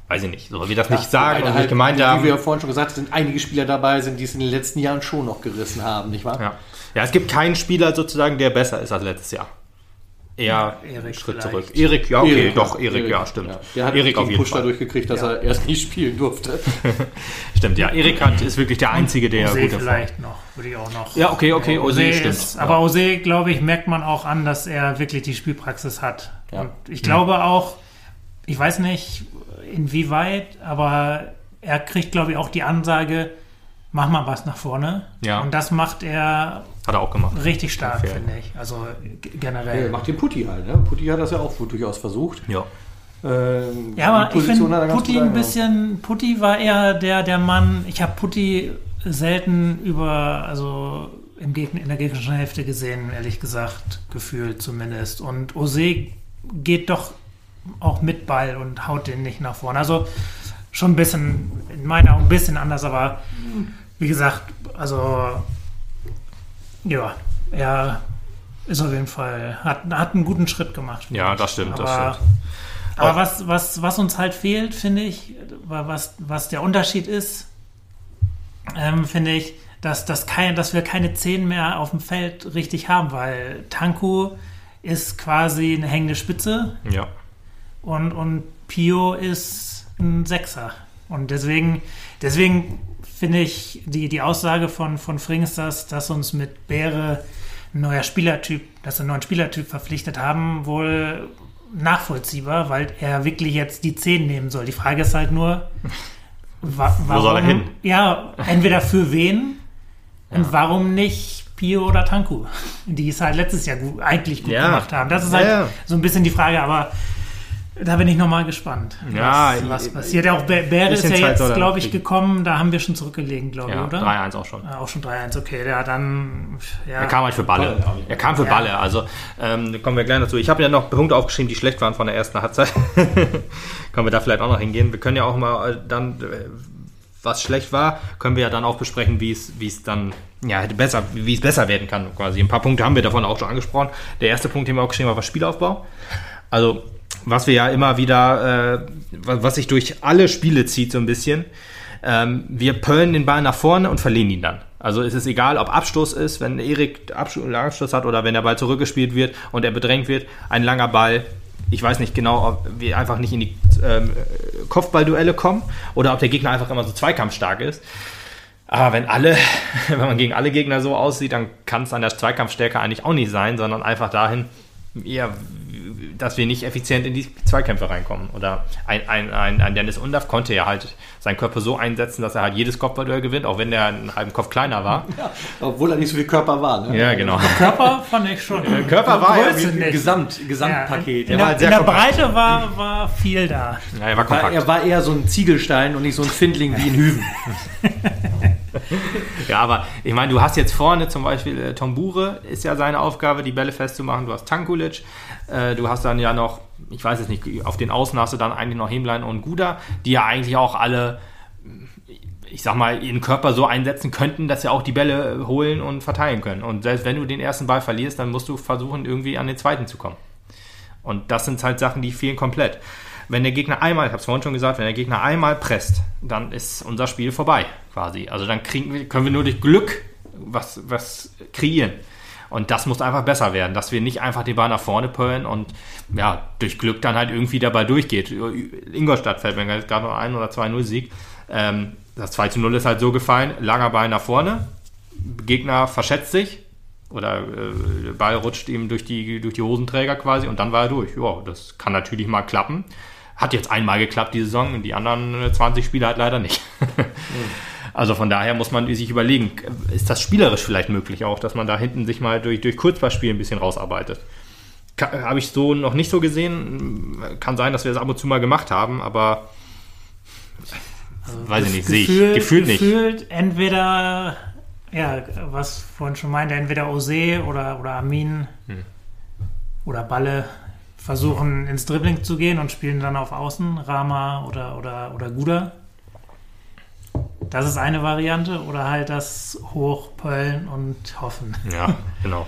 Weiß ich nicht. So wie das ja, nicht sagen und halt, nicht gemeint wie haben. Wie wir ja vorhin schon gesagt haben, sind einige Spieler dabei sind, die es in den letzten Jahren schon noch gerissen haben, nicht wahr? Ja. Ja, es gibt keinen Spieler sozusagen, der besser ist als letztes Jahr eher Erik Schritt vielleicht. zurück. Erik, ja, okay, Erik, doch, ja. Erik, ja, stimmt. Ja. Der hat Erik den auf jeden Push Fall. dadurch gekriegt, dass Ja. er erst nicht spielen durfte. Stimmt, ja. Erik hat, ist wirklich der Einzige, der Ose gut vielleicht noch, würde ich auch noch. Ja, okay, okay, Ose, Ose stimmt. ist, aber Ose, glaube ich, merkt man auch an, dass er wirklich die Spielpraxis hat. Und ich glaube auch, ich weiß nicht inwieweit, aber er kriegt, glaube ich, auch die Ansage, mach mal was nach vorne. Ja. Und das macht er Hat er auch gemacht. richtig stark, finde ich. Also Er generell. macht den Putti halt, ne? Putti hat das ja auch durchaus versucht. Ja. Ähm, Ja, aber ich finde, Putti ein bisschen, Putti war eher der, der Mann, ich habe Putti selten über, also im Gegner, in der gegnerischen Hälfte gesehen, ehrlich gesagt, gefühlt zumindest. Und Ose geht doch auch mit Ball und haut den nicht nach vorne. Also schon ein bisschen, in meinen Augen ein bisschen anders, aber wie gesagt, also ja, er ist auf jeden Fall, hat, hat einen guten Schritt gemacht. Ja, das stimmt, das aber, stimmt. Aber was, was, was uns halt fehlt, finde ich, wa- was, was der Unterschied ist, ähm, finde ich, dass, dass, kein, dass wir keine Zehn mehr auf dem Feld richtig haben, weil Tanku ist quasi eine hängende Spitze Ja. und, und Pio ist ein Sechser. Und deswegen, deswegen finde ich die, die Aussage von, von Frings, dass, dass uns mit Bäre ein neuer Spielertyp, dass wir einen neuen Spielertyp verpflichtet haben, wohl nachvollziehbar, weil er wirklich jetzt die 10 nehmen soll. Die Frage ist halt nur, wa warum, soll er hin? Ja, entweder für wen und warum nicht Pio oder Tanku, die es halt letztes Jahr gut, eigentlich gut Ja. gemacht haben. Das ist Ja, halt ja. so ein bisschen die Frage, aber da bin ich nochmal gespannt, Ja, was, passiert. Ja, auch Bä- Bäre ist ja jetzt, glaube ich, gekommen. Da haben wir schon zurückgelegen, glaube ich, Ja, oder? 3-1 auch schon. Ah, auch schon 3-1, okay. Ja, dann. Ja. Er kam halt für Balle. Balle, Er kam für Ja. Balle. Also ähm, da kommen wir gleich dazu. Ich habe ja noch Punkte aufgeschrieben, die schlecht waren von der ersten Halbzeit. können wir da vielleicht auch noch hingehen. Wir können ja auch mal äh, dann, äh, was schlecht war, können wir ja dann auch besprechen, wie es, wie es dann, ja, hätte besser, wie es besser werden kann. Quasi ein paar Punkte haben wir davon auch schon angesprochen. Der erste Punkt, den wir aufgeschrieben haben, war Spielaufbau. Also was wir ja immer wieder, äh, was sich durch alle Spiele zieht so ein bisschen. Ähm, wir pöllen den Ball nach vorne und verlieren ihn dann. Also es ist egal, ob Abstoß ist, wenn Erik Abstoß, Abstoß hat oder wenn der Ball zurückgespielt wird und er bedrängt wird. Ein langer Ball. Ich weiß nicht genau, ob wir einfach nicht in die ähm, Kopfballduelle kommen oder ob der Gegner einfach immer so zweikampfstark ist. Aber wenn alle, wenn man gegen alle Gegner so aussieht, dann kann es an der Zweikampfstärke eigentlich auch nicht sein, sondern einfach dahin, ja, dass wir nicht effizient in die Zweikämpfe reinkommen. Oder ein, ein, ein, ein Dennis Undaff konnte ja halt seinen Körper so einsetzen, dass er halt jedes Kopfballduell gewinnt, auch wenn der einen halben Kopf kleiner war. Ja, obwohl er nicht so viel Körper war. Ne? Ja, genau. Körper fand ich schon. Körper war ja. Gesamt, Ja, Gesamtpaket. in, der, halt in sehr der kompakt. Breite war, war viel da. Ja, er war kompakt. er war eher so ein Ziegelstein und nicht so ein Findling wie in Hüven. Ja, aber ich meine, du hast jetzt vorne zum Beispiel äh, Tom Bure, ist ja seine Aufgabe, die Bälle festzumachen. Du hast Tankulic, äh, du hast dann ja noch, ich weiß es nicht, auf den Außen hast du dann eigentlich noch Hemlein und Guda, die ja eigentlich auch alle, ich sag mal, ihren Körper so einsetzen könnten, dass sie auch die Bälle holen und verteilen können. Und selbst wenn du den ersten Ball verlierst, dann musst du versuchen, irgendwie an den zweiten zu kommen. Und das sind halt Sachen, die fehlen komplett. Wenn der Gegner einmal, ich habe es vorhin schon gesagt, wenn der Gegner einmal presst, dann ist unser Spiel vorbei quasi. Also dann kriegen können wir nur durch Glück was, was kreieren. Und das muss einfach besser werden, dass wir nicht einfach den Ball nach vorne pöllen und ja, durch Glück dann halt irgendwie dabei durchgeht. Ingolstadt fällt mir gerade noch ein oder 2-0 Sieg. Ähm, das 2 0 ist halt so gefallen, langer Ball nach vorne, Gegner verschätzt sich oder äh, der Ball rutscht ihm durch die, durch die Hosenträger quasi und dann war er durch. Ja, das kann natürlich mal klappen. Hat jetzt einmal geklappt die Saison, und die anderen 20 Spiele halt leider nicht. Also von daher muss man sich überlegen, ist das spielerisch vielleicht möglich auch, dass man da hinten sich mal durch, durch Kurzballspiel ein bisschen rausarbeitet. Habe ich so noch nicht so gesehen. Kann sein, dass wir das ab und zu mal gemacht haben, aber also weiß ich nicht, sehe ich gefühlt nicht. Gefühlt entweder, ja, was vorhin schon meinte, entweder Ose oder, oder Amin hm. oder Balle versuchen ins Dribbling zu gehen und spielen dann auf Außen, Rama oder, oder, oder Guda. Das ist eine Variante oder halt das Hochpöllen und Hoffen. Ja, genau.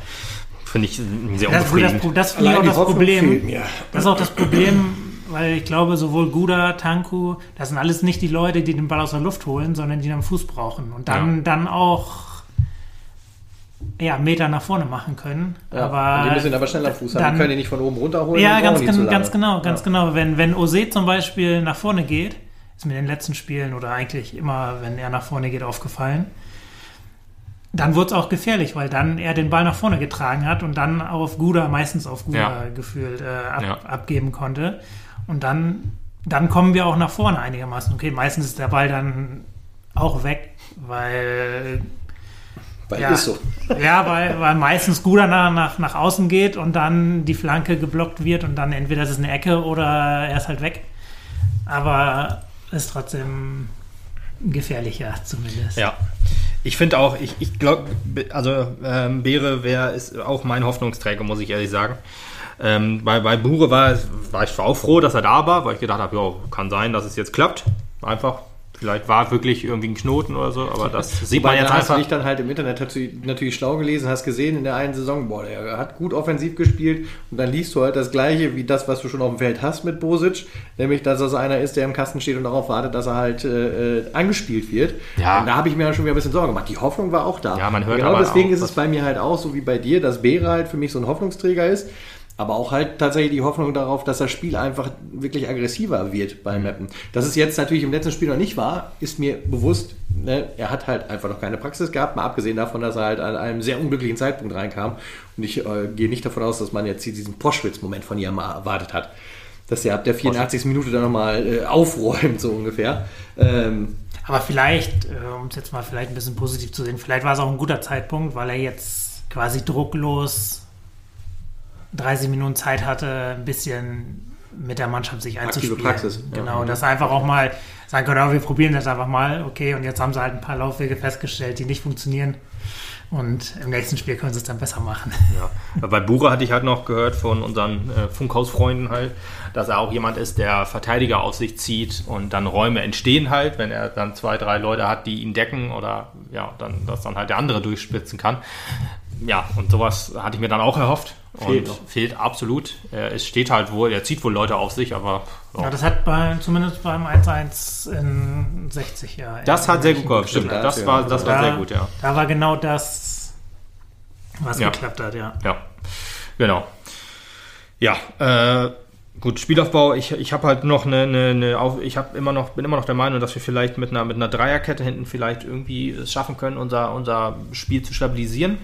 Finde ich sehr das, unbefriedigend. Das, das, das, das, das Problem. Das ist auch das Problem, weil ich glaube, sowohl Guda, Tanku, das sind alles nicht die Leute, die den Ball aus der Luft holen, sondern die den Fuß brauchen und dann, ja. dann auch ja, Meter nach vorne machen können. Ja, aber die müssen aber schneller Fuß haben. Dann, die können die nicht von oben runterholen. Ja, ganz, ganz, ganz genau, ganz ja. genau. Wenn, wenn Ose zum Beispiel nach vorne geht, ist mir in den letzten Spielen oder eigentlich immer, wenn er nach vorne geht, aufgefallen. Dann wurde es auch gefährlich, weil dann er den Ball nach vorne getragen hat und dann auf Guda, meistens auf Guda ja. gefühlt, äh, ab, ja. abgeben konnte. Und dann, dann kommen wir auch nach vorne einigermaßen. Okay, meistens ist der Ball dann auch weg, weil weil ja, ist so. ja, weil, weil meistens Guda nach, nach, nach außen geht und dann die Flanke geblockt wird und dann entweder ist es eine Ecke oder er ist halt weg. Aber ist trotzdem gefährlicher zumindest. Ja. Ich finde auch, ich, ich glaube, also ähm, Beere wäre ist auch mein Hoffnungsträger, muss ich ehrlich sagen. Ähm, bei, bei Bure war, war ich auch froh, dass er da war, weil ich gedacht habe, ja, kann sein, dass es jetzt klappt. Einfach Vielleicht war wirklich irgendwie ein Knoten oder so, aber das sieht man jetzt einfach. Hast du dich dann halt im Internet natürlich schlau gelesen, hast gesehen in der einen Saison, boah, der hat gut offensiv gespielt und dann liest du halt das Gleiche wie das, was du schon auf dem Feld hast mit Bosic, nämlich, dass er so einer ist, der im Kasten steht und darauf wartet, dass er halt äh, äh angespielt wird. Ja. Und da habe ich mir schon wieder ein bisschen Sorgen gemacht. Die Hoffnung war auch da. Ja, man hört genau deswegen auch, ist es bei mir halt auch so wie bei dir, dass Beere halt für mich so ein Hoffnungsträger ist aber auch halt tatsächlich die Hoffnung darauf, dass das Spiel einfach wirklich aggressiver wird beim Mappen. Dass es jetzt natürlich im letzten Spiel noch nicht war, ist mir bewusst. Ne? Er hat halt einfach noch keine Praxis gehabt, mal abgesehen davon, dass er halt an einem sehr unglücklichen Zeitpunkt reinkam. Und ich äh, gehe nicht davon aus, dass man jetzt diesen Poschwitz-Moment von ihm erwartet hat. Dass er ab der 84. Minute dann nochmal äh, aufräumt, so ungefähr. Ähm, aber vielleicht, äh, um es jetzt mal vielleicht ein bisschen positiv zu sehen, vielleicht war es auch ein guter Zeitpunkt, weil er jetzt quasi drucklos 30 Minuten Zeit hatte, ein bisschen mit der Mannschaft sich einzuspielen. Aktive Praxis. Genau, ja. dass einfach auch mal sagen können, oh, wir probieren das einfach mal, okay, und jetzt haben sie halt ein paar Laufwege festgestellt, die nicht funktionieren. Und im nächsten Spiel können sie es dann besser machen. Ja, bei Bura hatte ich halt noch gehört von unseren äh, Funkhausfreunden halt, dass er auch jemand ist, der Verteidiger auf sich zieht und dann Räume entstehen halt, wenn er dann zwei, drei Leute hat, die ihn decken oder ja, dann, dass dann halt der andere durchspitzen kann. Ja, und sowas hatte ich mir dann auch erhofft. Fehlt. Und fehlt absolut. Es steht halt wohl, er zieht wohl Leute auf sich, aber. Ja, ja das hat bei, zumindest beim 1-1 in 60 Jahren. Das hat sehr gut geholfen, stimmt. Das, war, das war sehr gut, ja. Da war genau das, was ja. geklappt hat, ja. Ja, genau. Ja, äh, gut, Spielaufbau, ich, ich habe halt noch eine, eine, eine ich habe immer noch, bin immer noch der Meinung, dass wir vielleicht mit einer, mit einer Dreierkette hinten vielleicht irgendwie es schaffen können, unser, unser Spiel zu stabilisieren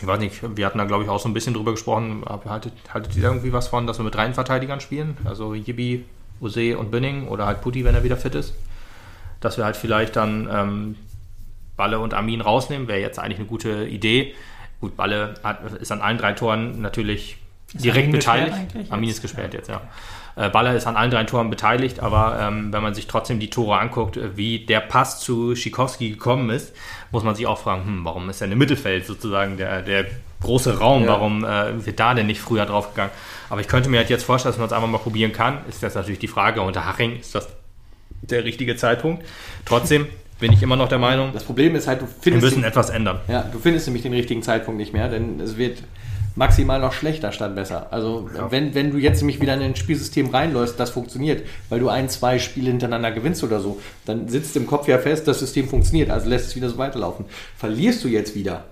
ich weiß nicht, wir hatten da glaube ich auch so ein bisschen drüber gesprochen, haltet, haltet ihr irgendwie was von, dass wir mit drei Verteidigern spielen? Also Yibi, Ose und Binning oder halt Putti, wenn er wieder fit ist. Dass wir halt vielleicht dann ähm, Balle und Armin rausnehmen, wäre jetzt eigentlich eine gute Idee. Gut, Balle hat, ist an allen drei Toren natürlich ist direkt beteiligt. Armin ist gesperrt ja. jetzt, ja. Äh, Baller ist an allen drei Toren beteiligt, aber ähm, wenn man sich trotzdem die Tore anguckt, wie der Pass zu Schikowski gekommen ist, muss man sich auch fragen, hm, warum ist er im Mittelfeld sozusagen der, der große Raum, ja. warum äh, wird da denn nicht früher draufgegangen? Aber ich könnte mir halt jetzt vorstellen, dass man es einfach mal probieren kann. Ist das natürlich die Frage, unter Haching ist das der richtige Zeitpunkt. Trotzdem bin ich immer noch der Meinung, das Problem ist halt, du findest wir müssen etwas ändern. Ja, du findest nämlich den richtigen Zeitpunkt nicht mehr, denn es wird maximal noch schlechter statt besser. Also wenn, wenn du jetzt nämlich wieder in ein Spielsystem reinläufst, das funktioniert, weil du ein, zwei Spiele hintereinander gewinnst oder so, dann sitzt im Kopf ja fest, das System funktioniert, also lässt es wieder so weiterlaufen. Verlierst du jetzt wieder,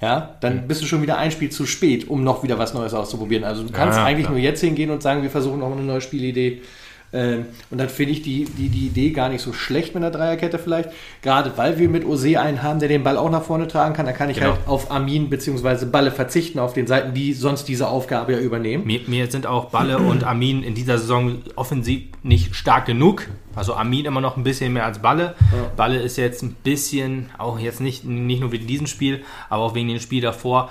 ja, dann bist du schon wieder ein Spiel zu spät, um noch wieder was Neues auszuprobieren. Also du kannst Ja, eigentlich klar. nur jetzt hingehen und sagen, wir versuchen noch eine neue Spielidee. Ähm, Und dann finde ich die, die, die Idee gar nicht so schlecht mit einer Dreierkette vielleicht. Gerade weil wir mit Ose einen haben, der den Ball auch nach vorne tragen kann. Da kann ich Genau. halt auf Armin bzw. Balle verzichten auf den Seiten, die sonst diese Aufgabe ja übernehmen. Mir, mir sind auch Balle und Armin in dieser Saison offensiv nicht stark genug. Also Armin immer noch ein bisschen mehr als Balle. Balle ist jetzt ein bisschen, auch jetzt nicht, nicht nur wegen diesem Spiel, aber auch wegen dem Spiel davor,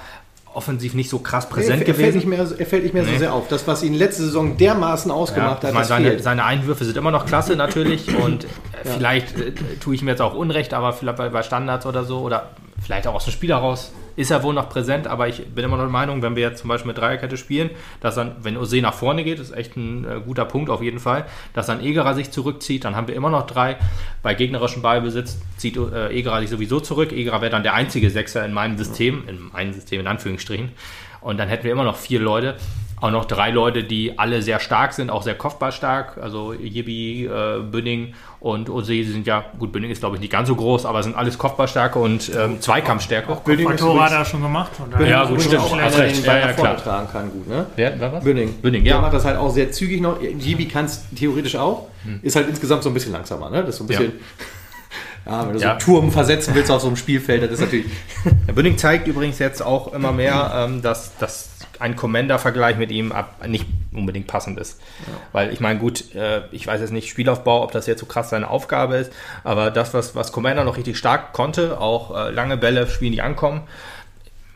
offensiv nicht so krass präsent er, er fällt nicht gewesen. mehr, er fällt nicht mehr so Nee. sehr auf. Das, was ihn letzte Saison dermaßen Ja, ausgemacht ich hat, meine, seine, seine Einwürfe sind immer noch klasse natürlich und äh, vielleicht äh, tue ich mir jetzt auch Unrecht, aber vielleicht bei, bei Standards oder so oder vielleicht auch aus dem Spiel heraus ist er wohl noch präsent, aber ich bin immer noch der Meinung, wenn wir jetzt zum Beispiel mit Dreierkette spielen, dass dann, wenn Ose nach vorne geht, ist echt ein äh, guter Punkt auf jeden Fall, dass dann Egerer sich zurückzieht, dann haben wir immer noch drei. Bei gegnerischem Ballbesitz zieht äh, Egerer sich sowieso zurück. Egerer wäre dann der einzige Sechser in meinem System, in meinem System in Anführungsstrichen. Und dann hätten wir immer noch vier Leute, auch noch drei Leute, die alle sehr stark sind, auch sehr kopfballstark. Also Jibi, äh, Bünding und Ose sind ja, gut, Bünding ist glaube ich nicht ganz so groß, aber sind alles kopfballstarke und ähm, Zweikampfstärke. Bünding ist Tore hat er schon gemacht. Bünding Ja, gut, stimmt. Auch Hast der recht. Ja, ja, klar. tragen kann, gut, ne? Wer, wer was? Bünding. Bünding, Der ja. macht das halt auch sehr zügig noch. Gibi kann es theoretisch auch. Ist halt insgesamt so ein bisschen langsamer, ne? Das ist so ein bisschen. Ja, wenn du so Ja. einen Turm versetzen willst auf so einem Spielfeld, das ist natürlich. Der Bünding zeigt übrigens jetzt auch immer mehr, ähm, dass, dass ein Commander-Vergleich mit ihm ab, nicht unbedingt passend ist. Weil ich meine, gut, äh, ich weiß jetzt nicht Spielaufbau, ob das jetzt so krass seine Aufgabe ist, aber das, was, was Commander noch richtig stark konnte, auch äh, lange Bälle spielen, die ankommen.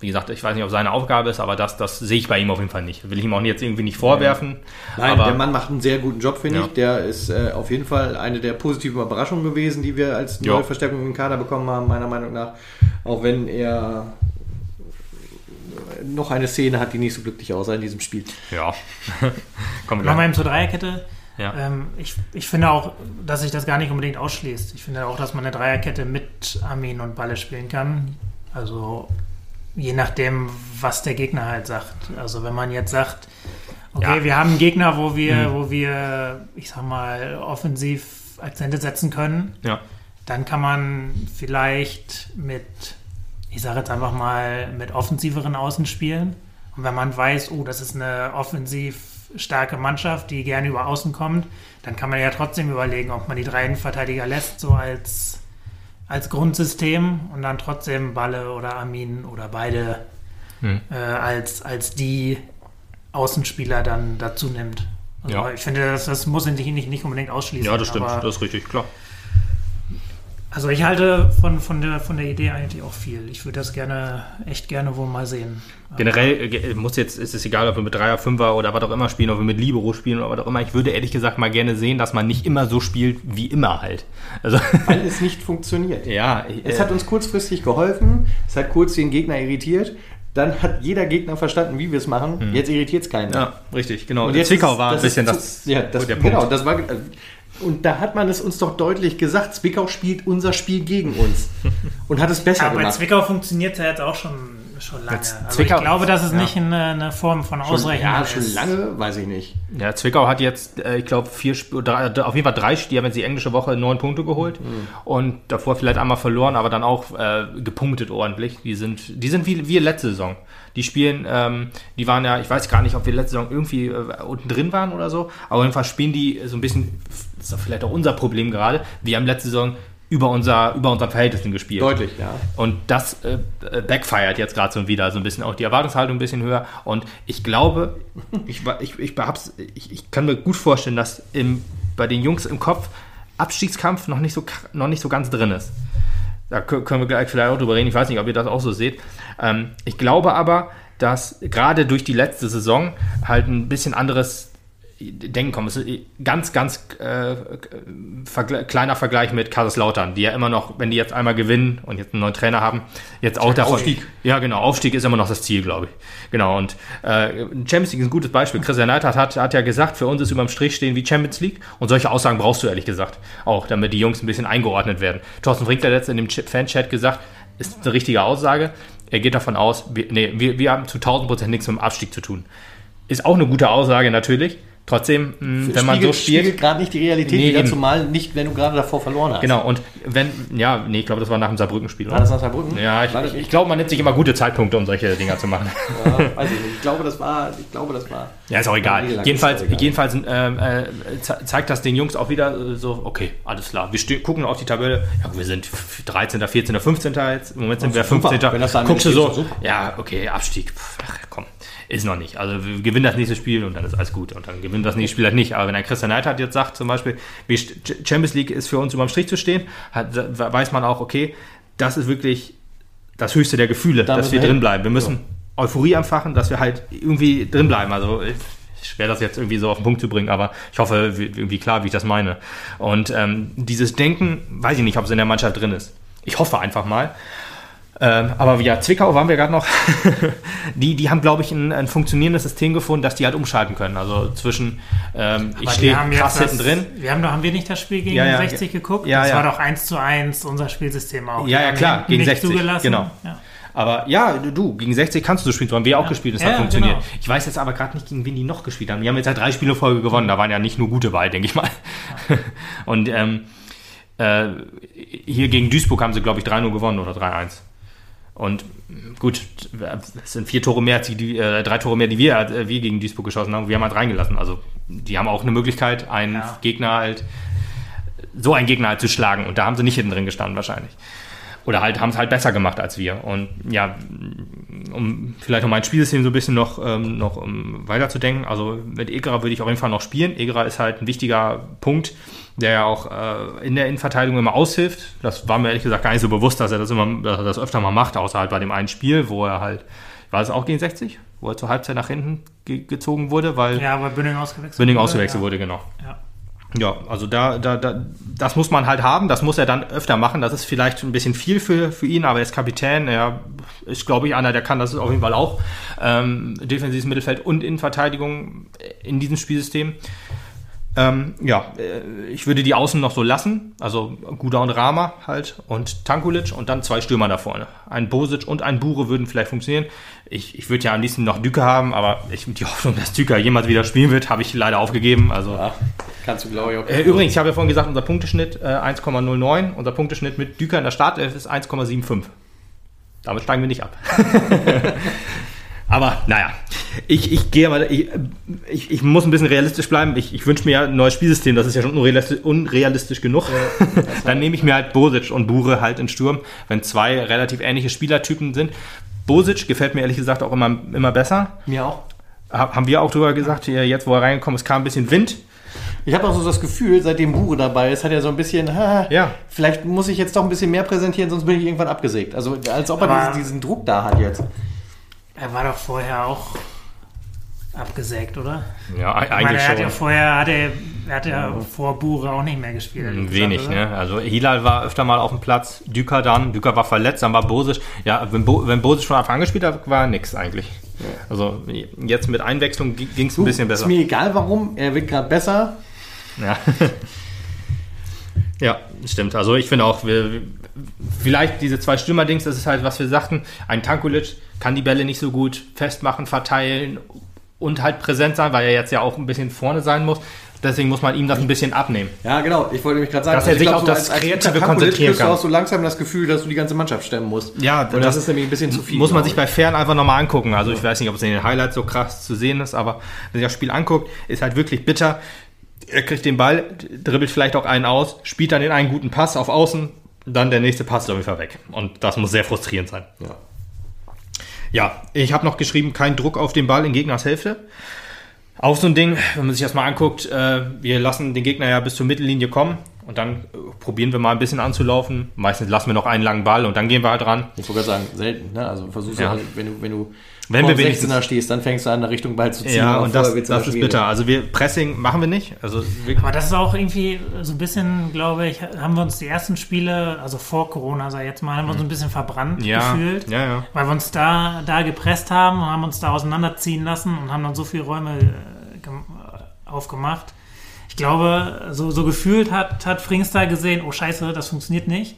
Wie gesagt, ich weiß nicht, ob seine Aufgabe ist, aber das, das sehe ich bei ihm auf jeden Fall nicht. Will ich ihm auch jetzt irgendwie nicht vorwerfen. Nein, aber der Mann macht einen sehr guten Job, finde Ja. ich. Der ist äh, auf jeden Fall eine der positiven Überraschungen gewesen, die wir als Ja. neue Verstärkung im Kader bekommen haben, meiner Meinung nach. Auch wenn er noch eine Szene hat, die nicht so glücklich aussah in diesem Spiel. ja. Kommen wir Nochmal gleich. eben zur Dreierkette. Ja. Ähm, ich, ich finde auch, dass sich das gar nicht unbedingt ausschließt. Ich finde auch, dass man eine Dreierkette mit Armin und Balle spielen kann. Also je nachdem, was der Gegner halt sagt. Also wenn man jetzt sagt, okay, Ja. wir haben einen Gegner, wo wir, Mhm. wo wir, ich sag mal, offensiv Akzente setzen können, Ja. dann kann man vielleicht mit, ich sage jetzt einfach mal, mit offensiveren Außen spielen. Und wenn man weiß, oh, das ist eine offensiv starke Mannschaft, die gerne über Außen kommt, dann kann man ja trotzdem überlegen, ob man die drei Innenverteidiger lässt, so als, als Grundsystem und dann trotzdem Balle oder Armin oder beide Hm. äh, als, als die Außenspieler dann dazu nimmt. Also Ja. ich finde, das, das muss ich nicht, nicht unbedingt ausschließen. ja, das stimmt. Das ist richtig, klar. Also ich halte von, von, der, von der Idee eigentlich auch viel. Ich würde das gerne, echt gerne wohl mal sehen. Generell äh, muss jetzt, ist es egal, ob wir mit Dreier, Fünfer oder was auch immer spielen, ob wir mit Libero spielen oder was auch immer. Ich würde ehrlich gesagt mal gerne sehen, dass man nicht immer so spielt wie immer halt. Also, Weil es nicht funktioniert. ja. ich- Es äh, hat uns kurzfristig geholfen, es hat kurz den Gegner irritiert, dann hat jeder Gegner verstanden, wie wir es machen. Jetzt irritiert es keinen. Hm. ja, richtig, genau. Und Der jetzt Zwickau war ein bisschen ist das, zu- Ja, das, der genau, Punkt. das war. Und da hat man es uns doch deutlich gesagt, Zwickau spielt unser Spiel gegen uns. Und hat es besser Aber bei gemacht. Zwickau funktioniert es ja jetzt auch schon, schon lange. Also Zwickau- ich glaube, das ist ja. nicht eine, eine Form von Schon, Ausrechnung ja, schon ist. lange, weiß ich nicht. Ja, Zwickau hat jetzt, äh, ich glaube, vier, drei, auf jeden Fall drei, die haben jetzt die englische Woche neun Punkte geholt und davor vielleicht einmal verloren, aber dann auch äh, gepunktet ordentlich. Die sind, die sind wie wir letzte Saison. Die spielen, ähm, die waren ja, ich weiß gar nicht, ob wir letzte Saison irgendwie äh, unten drin waren oder so, aber auf jeden Fall spielen die so ein bisschen, das ist doch vielleicht auch unser Problem gerade. Wir haben letzte Saison über unser, über unseren Verhältnissen gespielt. Deutlich, ja. Und das äh, äh, backfired jetzt gerade so wieder, so ein bisschen auch die Erwartungshaltung ein bisschen höher. Und ich glaube, ich, ich, ich, ich, ich kann mir gut vorstellen, dass im, bei den Jungs im Kopf Abstiegskampf noch nicht so, noch nicht so ganz drin ist. Da kö- können wir gleich vielleicht auch drüber reden. Ich weiß nicht, ob ihr das auch so seht. Ähm, ich glaube aber, dass gerade durch die letzte Saison halt ein bisschen anderes Denken kommt. Es ist ganz, ganz äh, vergle kleiner Vergleich mit Kaiserslautern, die ja immer noch, wenn die jetzt einmal gewinnen und jetzt einen neuen Trainer haben, jetzt auch davon. Aufstieg. Ja, genau. Aufstieg ist immer noch das Ziel, glaube ich. Genau. Und äh, Champions League ist ein gutes Beispiel. Christian Neidhardt hat, hat ja gesagt, für uns ist überm Strich stehen wie Champions League. Und solche Aussagen brauchst du ehrlich gesagt auch, damit die Jungs ein bisschen eingeordnet werden. Thorsten Frink hat letztens in dem Ch- Fan-Chat gesagt, ist eine richtige Aussage. Er geht davon aus, wir, nee, wir, wir haben zu 1000 Prozent nichts mit dem Abstieg zu tun. Ist auch eine gute Aussage natürlich. Trotzdem, mh, wenn man so spielt. spiegelt gerade nicht die Realität Nee, wieder, zumal nicht, wenn du gerade davor verloren hast. Genau, und wenn, ja, nee, ich glaube, das war nach dem Saarbrücken-Spiel. War oder? das nach Saarbrücken? Ja, ich, ich, ich glaube, man nimmt sich immer gute Zeitpunkte, um solche Dinger zu machen. Ja, weiß ich nicht. Ich glaube, das war, ich glaube, das war. Ja, ist auch egal. Jedenfalls, egal. jedenfalls äh, ze- zeigt das den Jungs auch wieder äh, so, okay, alles klar. Wir gucken auf die Tabelle. Ja, wir sind f- 13., 14., 15. jetzt. Im Moment sind wir super. 15. Wenn das dann Guckst du so, super. ja, okay, Abstieg. Ach, komm, ist noch nicht. Also wir gewinnen das nächste Spiel und dann ist alles gut. Und dann gewinnen das nächste Spiel halt nicht. Aber wenn ein Christian Neidhardt jetzt sagt zum Beispiel, Champions League ist für uns überm Strich zu stehen, hat, weiß man auch, okay, das ist wirklich das höchste der Gefühle, Da dass wir drin bleiben. Wir müssen Euphorie anfachen, dass wir halt irgendwie drin bleiben. Also schwer das jetzt irgendwie so auf den Punkt zu bringen, aber ich hoffe irgendwie klar, wie ich das meine. Und ähm, dieses Denken, weiß ich nicht, ob es in der Mannschaft drin ist. Ich hoffe einfach mal. Ähm, aber ja, Zwickau waren wir gerade noch. die, die haben, glaube ich, ein, ein funktionierendes System gefunden, dass die halt umschalten können. Also zwischen ähm, ich stehe krass hinten drin. Wir haben, doch, haben wir nicht das Spiel gegen Ja, ja, 60 geguckt? ja, das war doch 1 zu 1 unser Spielsystem auch. Ja, ja, klar, gegen nicht 60, Zugelassen. genau. Aber ja, du, gegen 60 kannst du spielen. So haben wir auch gespielt, das hat funktioniert. genau. Ich weiß jetzt aber gerade nicht, gegen wen die noch gespielt haben. Die haben jetzt halt drei Spiele Folge gewonnen. Da waren ja nicht nur gute bei, denke ich mal. Und ähm, äh, hier gegen Duisburg haben sie, glaube ich, 3-0 gewonnen oder 3-1. Und gut, es sind vier Tore mehr, als die, die äh, drei Tore mehr, die wir, äh, wir gegen Duisburg geschossen haben. Wir haben halt reingelassen. Also die haben auch eine Möglichkeit, einen Ja. Gegner halt, so einen Gegner halt zu schlagen. Und da haben sie nicht hinten drin gestanden wahrscheinlich. Oder halt haben es halt besser gemacht als wir. Und ja, um vielleicht um mein Spielsystem so ein bisschen noch, ähm, noch um weiterzudenken. Also mit Egerer würde ich auf jeden Fall noch spielen. Egerer ist halt ein wichtiger Punkt, der ja auch äh, in der Innenverteidigung immer aushilft. Das war mir ehrlich gesagt gar nicht so bewusst, dass er das immer, dass er das öfter mal macht, außer halt bei dem einen Spiel, wo er halt, war es auch gegen 60, wo er zur Halbzeit nach hinten ge gezogen wurde, weil ja, weil Bünding ausgewechselt Bünding wurde, ausgewechselt ja. wurde, genau. Ja. Ja, also da, da, da, das muss man halt haben, das muss er dann öfter machen. Das ist vielleicht ein bisschen viel für, für ihn, aber er ist Kapitän. Er ist, glaube ich, einer, der kann das auf jeden Fall auch. Ähm, defensives Mittelfeld und Innenverteidigung in diesem Spielsystem. Ähm, ja, äh, ich würde die Außen noch so lassen. Also Guda und Rama halt und Tankulic und dann zwei Stürmer da vorne. Ein Bosic und ein Bure würden vielleicht funktionieren. Ich, ich würde ja am liebsten noch Düker haben, aber ich, die Hoffnung, dass Düker jemals wieder spielen wird, habe ich leider aufgegeben. Also Ja, kannst du, glaube ich, auch. äh, übrigens, ich habe ja vorhin gesagt, unser Punkteschnitt äh, 1,09. Unser Punkteschnitt mit Düker in der Startelf ist 1,75. Damit steigen wir nicht ab. Aber naja, ich, ich gehe mal, ich, ich, ich muss ein bisschen realistisch bleiben. Ich, ich wünsche mir ja ein neues Spielsystem, das ist ja schon unrealistisch, unrealistisch genug. Dann nehme ich mir halt Bosic und Bure halt in Sturm, wenn zwei relativ ähnliche Spielertypen sind. Bosic gefällt mir ehrlich gesagt auch immer, immer besser. Mir auch. Ha- Haben wir auch drüber gesagt, jetzt wo er reingekommen ist, kam ein bisschen Wind. Ich habe auch so das Gefühl, seitdem Bure dabei ist, hat er so ein bisschen, ha, Ja. vielleicht muss ich jetzt doch ein bisschen mehr präsentieren, sonst bin ich irgendwann abgesägt. Also als ob er diesen, diesen Druck da hat jetzt. Er war doch vorher auch abgesägt, oder? Ja, e- Ich meine, eigentlich er hat ja schon. vorher, hat er, er hat ja vor Bure auch nicht mehr gespielt. gesagt, Wenig, oder? ne? Also Hilal war öfter mal auf dem Platz, Düker dann, Düker war verletzt, dann war Bosic. Ja, wenn, Bo, wenn Bosic von Anfang an gespielt hat, war nix eigentlich. Also jetzt mit Einwechslung ging es ein bisschen Ist besser. mir egal warum, er wird gerade besser. Ja. ja, stimmt. Also ich finde auch, wir, vielleicht diese zwei Stürmer-Dings, das ist halt, was wir sagten. Ein Tankulic kann die Bälle nicht so gut festmachen, verteilen und halt präsent sein, weil er jetzt ja auch ein bisschen vorne sein muss. Deswegen muss man ihm das ein bisschen abnehmen. Ja, genau. Ich wollte nämlich gerade sagen, Dass er ich sich glaub, auf so das Kreative konzentrieren kriegst du kann. auch so langsam das Gefühl, dass du die ganze Mannschaft stemmen musst. Ja, Und das, ist nämlich ein bisschen zu viel. Muss man sich bei Fern einfach nochmal angucken. Also ich weiß nicht, ob es in den Highlights so krass zu sehen ist, aber wenn sich das Spiel anguckt, ist halt wirklich bitter. Er kriegt den Ball, dribbelt vielleicht auch einen aus, spielt dann den einen guten Pass auf Außen, dann der nächste Pass ist auf jeden Fall weg. Und das muss sehr frustrierend sein. Ja. Ja, ich habe noch geschrieben, kein Druck auf den Ball in Gegners Hälfte. Auch so ein Ding, wenn man sich das mal anguckt, äh, wir lassen den Gegner ja bis zur Mittellinie kommen und dann äh, probieren wir mal ein bisschen anzulaufen. Meistens lassen wir noch einen langen Ball und dann gehen wir halt ran. Ich wollte gerade sagen, selten. Ne? Also versuchst Ja. du, wenn du, wenn du Wenn vor wir wenigstens- 16er stehst, dann fängst du an, in Richtung Ball zu ziehen. Ja, und das, das ist bitter. Also wir Pressing machen wir nicht. Also wir, Aber das ist auch irgendwie so ein bisschen, glaube ich, haben wir uns die ersten Spiele, also vor Corona, sag ich jetzt mal, haben wir uns ein bisschen verbrannt ja, gefühlt. ja, ja. Weil wir uns da, da gepresst haben und haben uns da auseinanderziehen lassen und haben dann so viele Räume äh, äh, aufgemacht. Ich glaube, so, so gefühlt hat, hat Frings da gesehen, oh scheiße, das funktioniert nicht.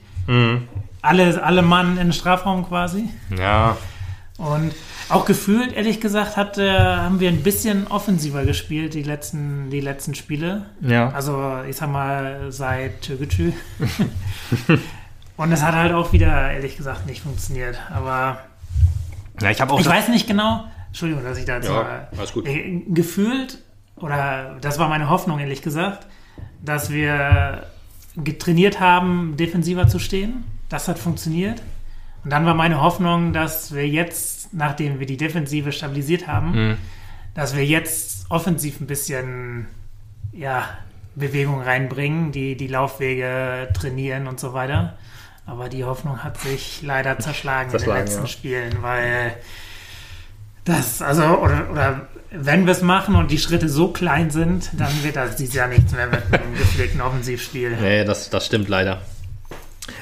alle, alle Mann in den Strafraum quasi. Ja. Und auch gefühlt, ehrlich gesagt, hat, äh, haben wir ein bisschen offensiver gespielt, die letzten, die letzten Spiele. Ja. Also, ich sag mal, seit Türkgücü. Und es hat halt auch wieder, ehrlich gesagt, nicht funktioniert. Aber Ja, ich habe auch. ich weiß nicht genau, Entschuldigung, dass ich da jetzt Ja, mal, alles gut. Äh, gefühlt, oder das war meine Hoffnung, ehrlich gesagt, dass wir getrainiert haben, defensiver zu stehen. Das hat funktioniert. Und dann war meine Hoffnung, dass wir jetzt, nachdem wir die Defensive stabilisiert haben, Mhm. dass wir jetzt offensiv ein bisschen ja, Bewegung reinbringen, die, die Laufwege trainieren und so weiter. Aber die Hoffnung hat sich leider zerschlagen, in Zerschlagen, den letzten ja. Spielen, weil das, also, oder, oder wenn wir es machen und die Schritte so klein sind, dann wird das dieses Jahr nichts mehr mit einem gepflegten Offensivspiel. Nee, das, das stimmt leider.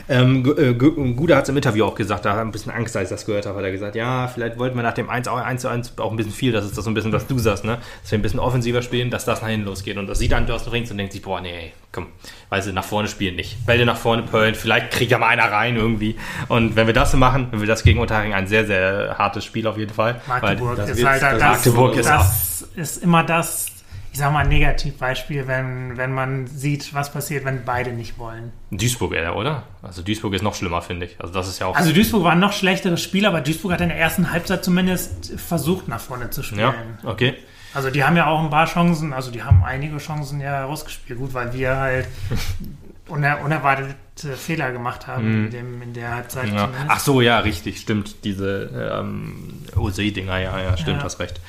Ähm, äh, Gu- Gude hat es im Interview auch gesagt, da hat ein bisschen Angst, als ich das gehört habe, hat er gesagt, ja, vielleicht wollten wir nach dem 1 auch 1 zu 1 auch ein bisschen viel, das ist das so ein bisschen, was du sagst, ne? Dass wir ein bisschen offensiver spielen, dass das nach hinten losgeht. Und das sieht dann Thorsten Rings und denkt sich, boah, nee, komm, weil sie nach vorne spielen nicht. Bälle nach vorne pöllen, vielleicht kriegt ja mal einer rein irgendwie. Und wenn wir das so machen, wenn wir das gegen Unterhaching ein sehr, sehr hartes Spiel auf jeden Fall. Magdeburg weil das ist halt das, Magdeburg ist das ist immer das, ich sag mal, Negativbeispiel, wenn, wenn man sieht, was passiert, wenn beide nicht wollen. Duisburg eher, oder? Also Duisburg ist noch schlimmer, finde ich. Also das ist ja auch. Also Duisburg war ein noch schlechteres Spiel, aber Duisburg hat in der ersten Halbzeit zumindest versucht, nach vorne zu spielen. ja, okay. Also die haben ja auch ein paar Chancen, also die haben einige Chancen ja rausgespielt. Gut, weil wir halt uner unerwartete Fehler gemacht haben in, dem, in der Halbzeit. Mhm. Ja. Ach so, ja, richtig, stimmt. Diese ähm, OC-Dinger, ja, ja, stimmt, Ja. hast recht.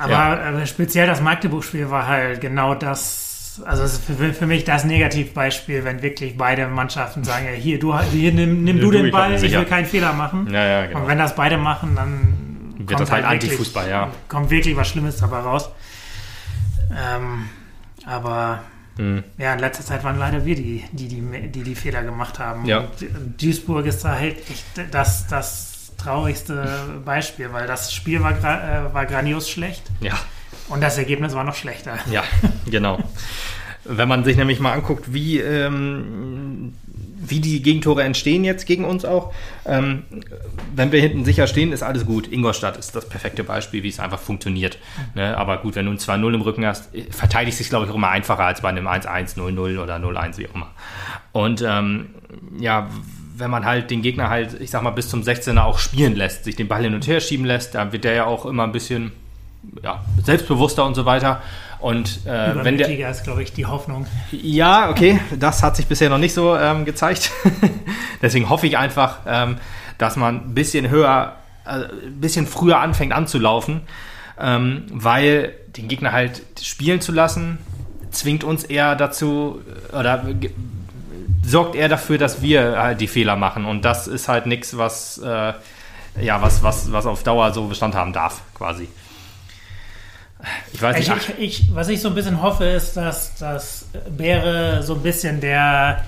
Aber Ja. äh, speziell das Magdeburg-Spiel war halt genau das, also es ist für, mich das Negativbeispiel, wenn wirklich beide Mannschaften sagen, ja, hier, du, hier nimm, nimm du du, den ich Ball, ich sicher. will keinen Fehler machen. Ja, ja, genau. Und wenn das beide machen, dann Wird das halt wirklich- Antifußball, ja. Kommt wirklich was Schlimmes dabei raus. Ähm, aber Mhm. ja, in letzter Zeit waren leider wir die, die die, die, die Fehler gemacht haben. Ja. Und Duisburg ist da halt echt das, das traurigste Beispiel, weil das Spiel war, äh, war grandios schlecht Ja, und das Ergebnis war noch schlechter. ja, genau. Wenn man sich nämlich mal anguckt, wie, ähm, wie die Gegentore entstehen jetzt gegen uns auch. Ähm, wenn wir hinten sicher stehen, ist alles gut. Ingolstadt ist das perfekte Beispiel, wie es einfach funktioniert. Ne? Aber gut, wenn du ein 2-0 im Rücken hast, verteidigt sich, glaube ich, auch immer einfacher als bei einem 1-1, 0-0 oder 0-1, wie auch immer. Und ähm, ja, wenn man halt den Gegner halt, ich sag mal, bis zum 16er auch spielen lässt, sich den Ball hin und her schieben lässt, dann wird der ja auch immer ein bisschen ja, selbstbewusster und so weiter. Und äh, wenn der. Ist, glaube ich, die Hoffnung. Ja, okay, das hat sich bisher noch nicht so ähm, gezeigt. Deswegen hoffe ich einfach, ähm, dass man ein bisschen höher, äh, ein bisschen früher anfängt anzulaufen, ähm, weil den Gegner halt spielen zu lassen, zwingt uns eher dazu oder ge- sorgt eher dafür, dass wir halt die Fehler machen. Und das ist halt nichts, was, äh, ja, was, was, was auf Dauer so Bestand haben darf, quasi. Ich weiß nicht. Ich, ich, ich, was ich so ein bisschen hoffe, ist, dass das Bäre so ein bisschen der,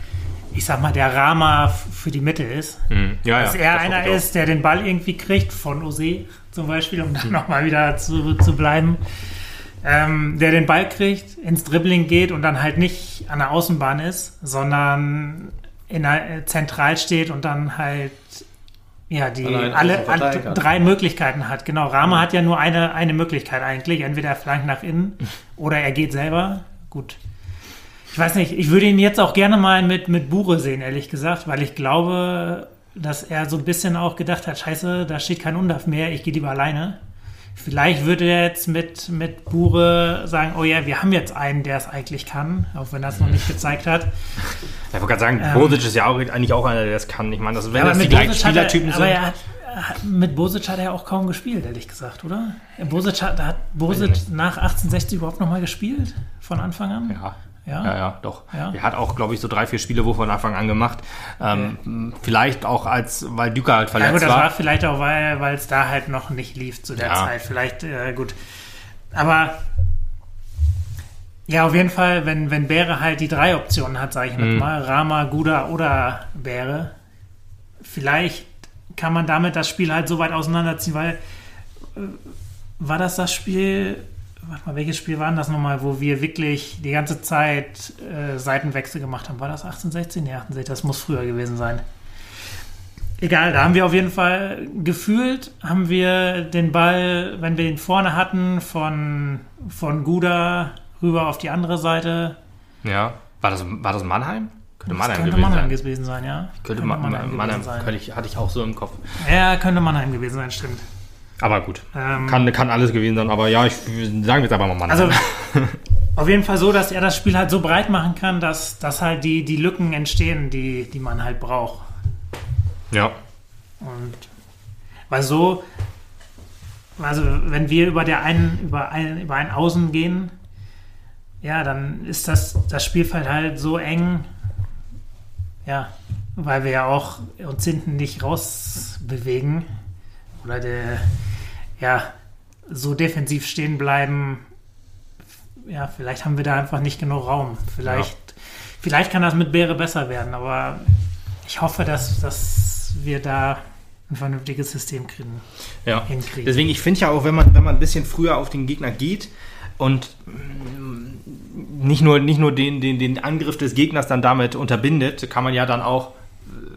ich sag mal, der Rama für die Mitte ist. Hm, ja, ja, dass er das einer ist, der den Ball irgendwie kriegt, von Ose zum Beispiel, um dann nochmal wieder zu, zu bleiben. Ähm, der den Ball kriegt, ins Dribbling geht und dann halt nicht an der Außenbahn ist, sondern in der, äh, zentral steht und dann halt ja, die Allein alle, alle drei Möglichkeiten hat. Genau, Rama hat ja nur eine, eine Möglichkeit eigentlich. Entweder er flankt nach innen oder er geht selber. Gut. Ich weiß nicht, ich würde ihn jetzt auch gerne mal mit, mit Bure sehen, ehrlich gesagt, weil ich glaube, dass er so ein bisschen auch gedacht hat, scheiße, da steht kein Undaf mehr, ich gehe lieber alleine. Vielleicht würde er jetzt mit, mit Bure sagen, oh ja, wir haben jetzt einen, der es eigentlich kann, auch wenn er es noch nicht gezeigt hat. Ich wollte gerade sagen, Ähm, Bosic ist ja auch eigentlich auch einer, der das kann. Ich meine, das, wenn das die mit gleichen er- Spielertypen aber sind. er hat, er hat- mit Bosic hat er auch kaum gespielt, ehrlich gesagt, oder? Bosic hat, hat Bosic nach 1860 überhaupt nochmal gespielt? Von Anfang an? Ja. Ja? Ja, ja, doch. Ja. Er hat auch, glaube ich, so drei, vier Spiele wo von Anfang an gemacht. Ähm, Vielleicht auch als, weil Düker halt Ja, verletzt gut, das war war. vielleicht auch, weil es da halt noch nicht lief zu der Ja. Zeit. Vielleicht, äh, gut. Aber ja, auf jeden Fall, wenn, wenn Bäre halt die drei Optionen hat, sage ich Mhm. mal, Rama, Guda oder Bäre, vielleicht kann man damit das Spiel halt so weit auseinanderziehen, weil äh, war das das Spiel, mal, welches Spiel war denn das nochmal, wo wir wirklich die ganze Zeit äh, Seitenwechsel gemacht haben? War das 1816? Nee, 1816, das muss früher gewesen sein. egal, da haben wir auf jeden Fall gefühlt, haben wir den Ball, wenn wir ihn vorne hatten, von, von Guda rüber auf die andere Seite. Ja. War das, war das Mannheim? Könnte Das Mannheim könnte gewesen Mannheim sein. gewesen sein, ja. Könnte Ma- Mannheim, gewesen sein. könnte ich, hatte ich auch so im Kopf. Ja, könnte Mannheim gewesen sein, stimmt. Aber gut. Ähm, Kann, kann alles gewesen sein, aber ja, ich sagen wir jetzt aber mal Mannheim. Also auf jeden Fall so, dass er das Spiel halt so breit machen kann, dass, dass halt die, die Lücken entstehen, die, die man halt braucht. ja. Und weil so, also wenn wir über der einen, über ein, über ein Außen gehen, ja, dann ist das, das Spielfeld halt so eng, ja, weil wir ja auch uns hinten nicht rausbewegen oder der, ja, so defensiv stehen bleiben. Ja, vielleicht haben wir da einfach nicht genug Raum. Vielleicht, vielleicht kann das mit Beere besser werden, aber ich hoffe, dass, dass wir da ein vernünftiges System kriegen, Ja. hinkriegen. Deswegen, ich finde ja auch, wenn man, wenn man ein bisschen früher auf den Gegner geht und mm, nicht nur, nicht nur den, den, den Angriff des Gegners dann damit unterbindet, kann man ja dann auch,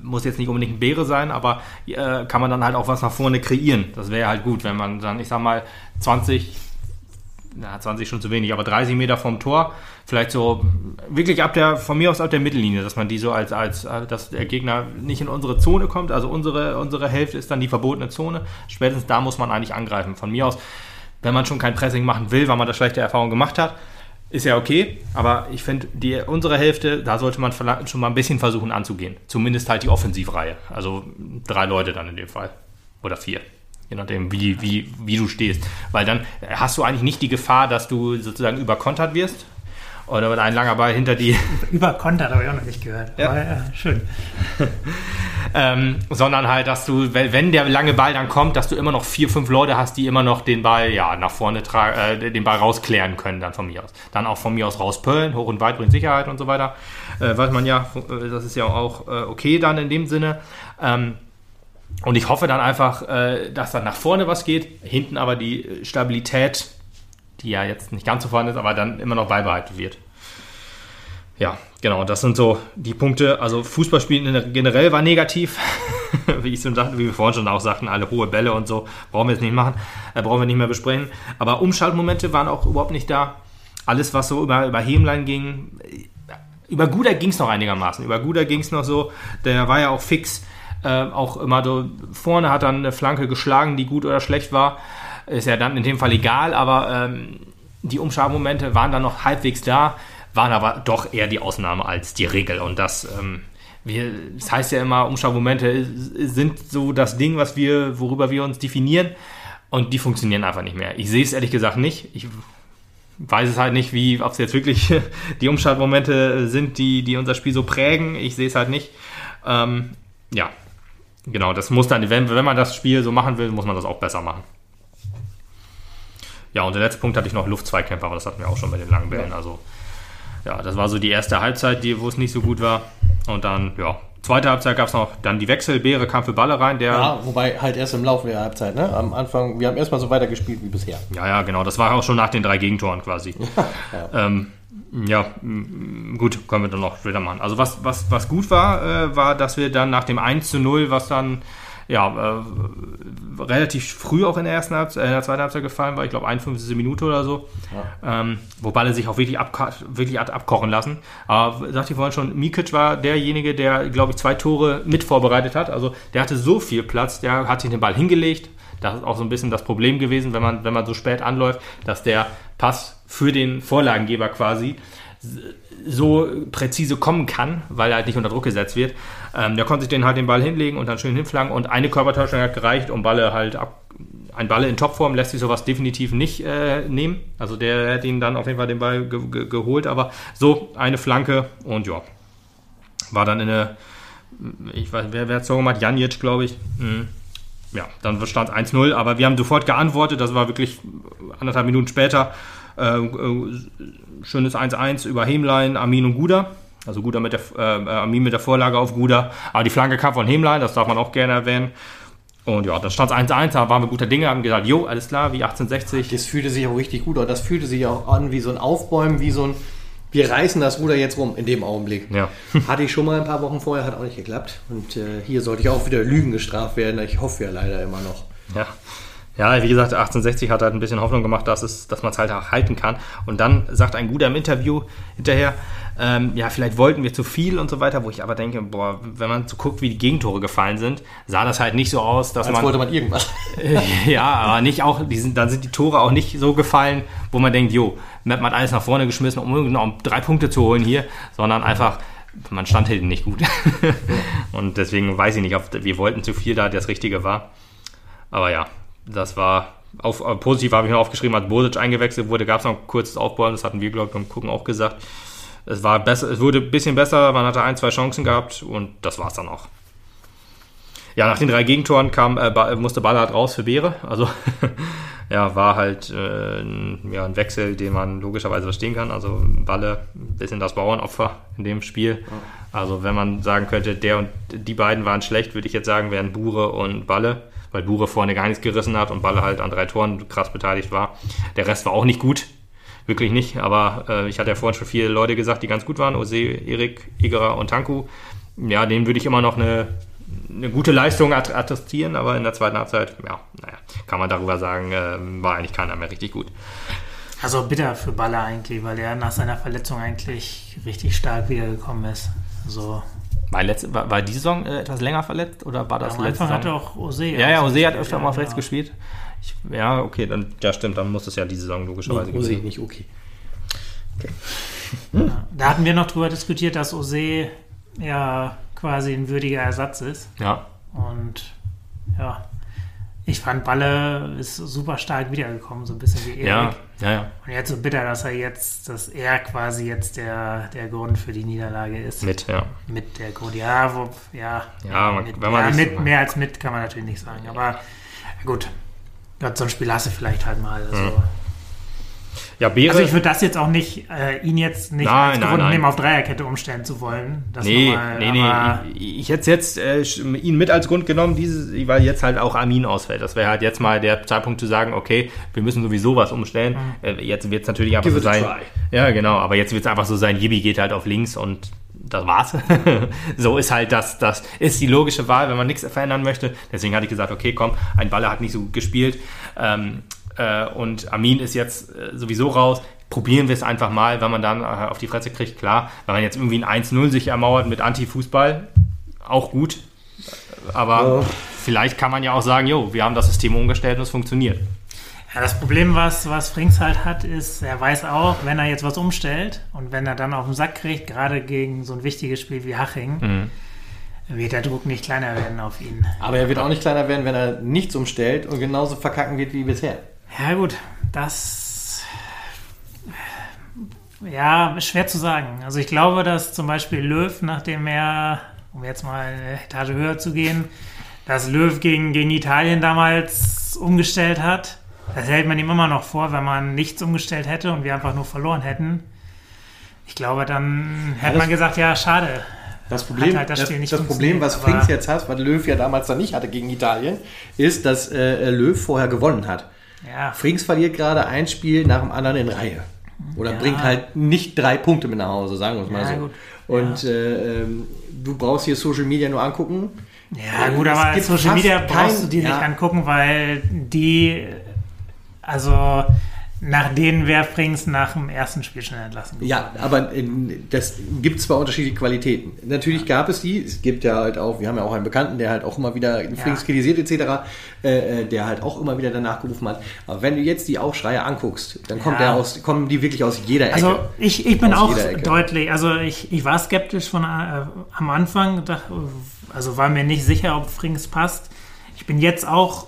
muss jetzt nicht unbedingt ein Beere sein, aber äh, kann man dann halt auch was nach vorne kreieren. Das wäre halt gut, wenn man dann, ich sag mal, 20, na, 20 schon zu wenig, aber 30 Meter vom Tor, vielleicht so wirklich ab der, von mir aus ab der Mittellinie, dass man die so als, als, äh, dass der Gegner nicht in unsere Zone kommt, also unsere, unsere Hälfte ist dann die verbotene Zone. Spätestens da muss man eigentlich angreifen. Von mir aus, wenn man schon kein Pressing machen will, weil man da schlechte Erfahrungen gemacht hat, ist ja okay, aber ich finde, die unsere Hälfte, da sollte man schon mal ein bisschen versuchen anzugehen. Zumindest halt die Offensivreihe. Also drei Leute dann in dem Fall. Oder vier. Je nachdem, wie, wie, wie du stehst. Weil dann hast du eigentlich nicht die Gefahr, dass du sozusagen überkontert wirst. Oder wenn ein langer Ball hinter die Überkontert habe ich auch noch nicht gehört. Ja. Aber ja, schön. ähm, sondern halt, dass du, wenn der lange Ball dann kommt, dass du immer noch vier, fünf Leute hast, die immer noch den Ball ja nach vorne tragen, äh, den Ball rausklären können, dann von mir aus. Dann auch von mir aus rauspöllen, hoch und weit bringt Sicherheit und so weiter. Äh, weiß man ja, äh, das ist ja auch äh, okay dann in dem Sinne. Ähm, und ich hoffe dann einfach, äh, dass dann nach vorne was geht, hinten aber die Stabilität, die ja jetzt nicht ganz so vorhanden ist, aber dann immer noch beibehalten wird. Ja, genau, das sind so die Punkte. Also Fußballspielen generell war negativ, wie ich schon sagte, wie wir vorhin schon auch sagten, alle hohe Bälle und so, brauchen wir jetzt nicht machen, äh, brauchen wir nicht mehr besprechen. Aber Umschaltmomente waren auch überhaupt nicht da. Alles, was so über, über Hemlein ging, äh, über Guder ging es noch einigermaßen. Über Guder ging es noch so, der war ja auch fix. Äh, auch immer so, vorne hat dann eine Flanke geschlagen, die gut oder schlecht war. Ist ja dann in dem Fall egal, aber ähm, die Umschaltmomente waren dann noch halbwegs da, waren aber doch eher die Ausnahme als die Regel. Und das, ähm, wir, das heißt ja immer, Umschaltmomente sind so das Ding, was wir, worüber wir uns definieren. Und die funktionieren einfach nicht mehr. Ich sehe es ehrlich gesagt nicht. Ich weiß es halt nicht, wie, ob es jetzt wirklich die Umschaltmomente sind, die, die unser Spiel so prägen. Ich sehe es halt nicht. Ähm, ja, genau, das muss dann, wenn, wenn man das Spiel so machen will, muss man das auch besser machen. Ja, und der letzte Punkt hatte ich noch Luftzweikämpfer, aber das hatten wir auch schon bei den langen Bällen. Also, ja, das war so die erste Halbzeit, die, wo es nicht so gut war. Und dann, ja, zweite Halbzeit gab es noch dann die Wechsel. Beere kam für Balle rein, der. Ja, wobei halt erst im Laufe der Halbzeit, ne? Am Anfang, wir haben erstmal so weitergespielt wie bisher. Ja, ja, genau. Das war auch schon nach den drei Gegentoren quasi. ja. Ähm, ja, gut, können wir dann noch später machen. Also was, was, was gut war, äh, war, dass wir dann nach dem 1 zu 0, was dann ja, äh, relativ früh auch in der ersten Halbzeit, äh, in der zweiten Halbzeit gefallen war, ich glaube 51. Minute oder so, ähm, wo Balle sich auch wirklich, abka wirklich hat abkochen lassen. Aber sagte ich vorhin schon, Mikic war derjenige, der, glaube ich, zwei Tore mit vorbereitet hat. Also der hatte so viel Platz, der hat sich den Ball hingelegt. Das ist auch so ein bisschen das Problem gewesen, wenn man, wenn man so spät anläuft, dass der Pass für den Vorlagengeber quasi so präzise kommen kann, weil er halt nicht unter Druck gesetzt wird. Ähm, der konnte sich den halt den Ball hinlegen und dann schön hinflanken und eine Körpertäuschung hat gereicht, um Balle halt ab. Ein Balle in Topform lässt sich sowas definitiv nicht äh, nehmen. Also der hätte ihn dann auf jeden Fall den Ball ge ge geholt, aber so eine Flanke und ja, war dann in eine, ich weiß, wer, wer hat so gemacht? Janic, glaube ich. Mhm. Ja, dann stand 1-0, aber wir haben sofort geantwortet, das war wirklich anderthalb Minuten später. Äh, äh, schönes 1-1 über Hemlein, Armin und Guda. Also Guda mit der, äh, Armin mit der Vorlage auf Guda. Aber die Flanke kam von Hemlein, das darf man auch gerne erwähnen. Und ja, dann stand es 1-1, da waren wir guter Dinge, haben gesagt, jo, alles klar, wie 1860. Das fühlte sich auch richtig gut an. Das fühlte sich auch an wie so ein Aufbäumen, wie so ein, wir reißen das Ruder jetzt rum in dem Augenblick. Ja. Hatte ich schon mal ein paar Wochen vorher, hat auch nicht geklappt. Und äh, hier sollte ich auch wieder Lügen gestraft werden. Ich hoffe ja leider immer noch. Ja. Ja, wie gesagt, 1860 hat halt ein bisschen Hoffnung gemacht, dass, es, dass man es halt auch halten kann. Und dann sagt ein Guter im Interview hinterher, ähm, ja, vielleicht wollten wir zu viel und so weiter, wo ich aber denke, boah, wenn man so guckt, wie die Gegentore gefallen sind, sah das halt nicht so aus, dass Als man. wollte man irgendwas. ja, aber nicht auch, die sind, dann sind die Tore auch nicht so gefallen, wo man denkt, jo, Matt hat alles nach vorne geschmissen, um noch drei Punkte zu holen hier, sondern einfach, man stand hinten nicht gut. und deswegen weiß ich nicht, ob wir wollten zu viel da das Richtige war. Aber ja, das war auf, äh, positiv habe ich mir aufgeschrieben, als Bosic eingewechselt wurde, gab es noch ein kurzes Aufbäumen, das hatten wir, glaube ich, beim Gucken auch gesagt. Es war besser, es wurde ein bisschen besser, man hatte ein, zwei Chancen gehabt und das war es dann auch. Ja, nach den drei Gegentoren kam, äh, musste Ballard raus für Beere. Also ja, war halt äh, ein, ja, ein Wechsel, den man logischerweise verstehen kann. Also Balle, ein bisschen das Bauernopfer in dem Spiel. Also wenn man sagen könnte, der und die beiden waren schlecht, würde ich jetzt sagen, wären Bure und Balle, weil Bure vorne gar nichts gerissen hat und Balle halt an drei Toren krass beteiligt war. Der Rest war auch nicht gut. Wirklich nicht, aber äh, ich hatte ja vorhin schon viele Leute gesagt, die ganz gut waren. Ose, Erik, Igerer und Tanku. Ja, denen würde ich immer noch eine, eine gute Leistung att- attestieren, aber in der zweiten Halbzeit, ja, naja, kann man darüber sagen, äh, war eigentlich keiner mehr richtig gut. Also bitter für Baller eigentlich, weil er nach seiner Verletzung eigentlich richtig stark wiedergekommen ist. Also War, letzte, war, war die Saison äh, etwas länger verletzt oder war das am letzte Saison? hatte auch Ose. Ja, ja, Ose hat öfter Ja, mal auf rechts gespielt. Ich, ja, okay, dann, ja stimmt, dann muss es ja diese Saison logischerweise Muss ich gewesen nicht okay. Ja, Da hatten wir noch drüber diskutiert, dass Ose ja quasi ein würdiger Ersatz ist. Ja, Und ja, ich fand Balle ist super stark wiedergekommen, so ein bisschen wie Erik. ja, ja, ja. Und jetzt so bitter, dass er jetzt, dass er quasi jetzt der, der Grund für die Niederlage ist. Mit, ja. Mit der Grund. Ja, wo, ja. Ja, man- mit, wenn man ja, so mit, mehr als mit kann man natürlich nicht sagen. Aber gut. Gott, so ein Spiel hast du vielleicht halt mal. Also, Mhm. Ja, Beere. also ich würde das jetzt auch nicht, äh, ihn jetzt nicht Nein, als nein, Grund nein. nehmen, auf Dreierkette umstellen zu wollen. Das Nee, nochmal, nee, aber- nee. Ich, ich hätte jetzt äh, ihn mit als Grund genommen, dieses, weil jetzt halt auch Armin ausfällt. Das wäre halt jetzt mal der Zeitpunkt zu sagen, okay, wir müssen sowieso was umstellen. Äh, jetzt wird es natürlich einfach Give so sein. try. Ja, genau. Aber jetzt wird es einfach so sein, Jibi geht halt auf links und das war's. so ist halt das, das ist die logische Wahl, wenn man nichts verändern möchte. Deswegen hatte ich gesagt, okay, komm, ein Baller hat nicht so gut gespielt. Ähm, äh, und Armin ist jetzt äh, sowieso raus. Probieren wir es einfach mal, wenn man dann äh, auf die Fresse kriegt, klar. Wenn man jetzt irgendwie ein 1-0 sich ermauert mit Anti-Fußball, auch gut. Aber Ja. vielleicht kann man ja auch sagen, jo, wir haben das System umgestellt und es funktioniert. Ja, das Problem, was, was Frings halt hat, ist, er weiß auch, wenn er jetzt was umstellt und wenn er dann auf den Sack kriegt, gerade gegen so ein wichtiges Spiel wie Haching, Mhm. wird der Druck nicht kleiner werden auf ihn. Aber er wird auch nicht kleiner werden, wenn er nichts umstellt und genauso verkacken wird wie bisher. Ja, gut, das. Ja, schwer zu sagen. Also, ich glaube, dass zum Beispiel Löw, nachdem er, um jetzt mal eine Etage höher zu gehen, dass Löw gegen, gegen Italien damals umgestellt hat. Das hält man ihm immer noch vor, wenn man nichts umgestellt hätte und wir einfach nur verloren hätten. Ich glaube, dann hätte das- man gesagt, ja, schade. Das Problem, halt das das, das Problem was Frings jetzt hat, was Löw ja damals dann nicht hatte gegen Italien, ist, dass äh, Löw vorher gewonnen hat. Ja, Frings verliert gerade ein Spiel nach dem anderen in Reihe. Oder Ja. bringt halt nicht drei Punkte mit nach Hause, sagen wir es mal Ja, so. gut. Und äh, ähm, du brauchst hier Social Media nur angucken. Ja, gut, es aber gibt Social Media kein- brauchst du die nicht angucken, weil die, also nach denen wäre Frings nach dem ersten Spiel schon entlassen. worden. Ja, aber das gibt zwar unterschiedliche Qualitäten. Natürlich gab es die. Es gibt ja halt auch, wir haben ja auch einen Bekannten, der halt auch immer wieder Frings kritisiert etc., äh, äh, der halt auch immer wieder danach gerufen hat. Aber wenn du jetzt die Aufschreie anguckst, dann kommt Ja. der aus, kommen die wirklich aus jeder Ecke. Also ich, ich bin Aus auch deutlich, also ich, ich war skeptisch von äh, am Anfang, dachte, also war mir nicht sicher, ob Frings passt. Ich bin jetzt auch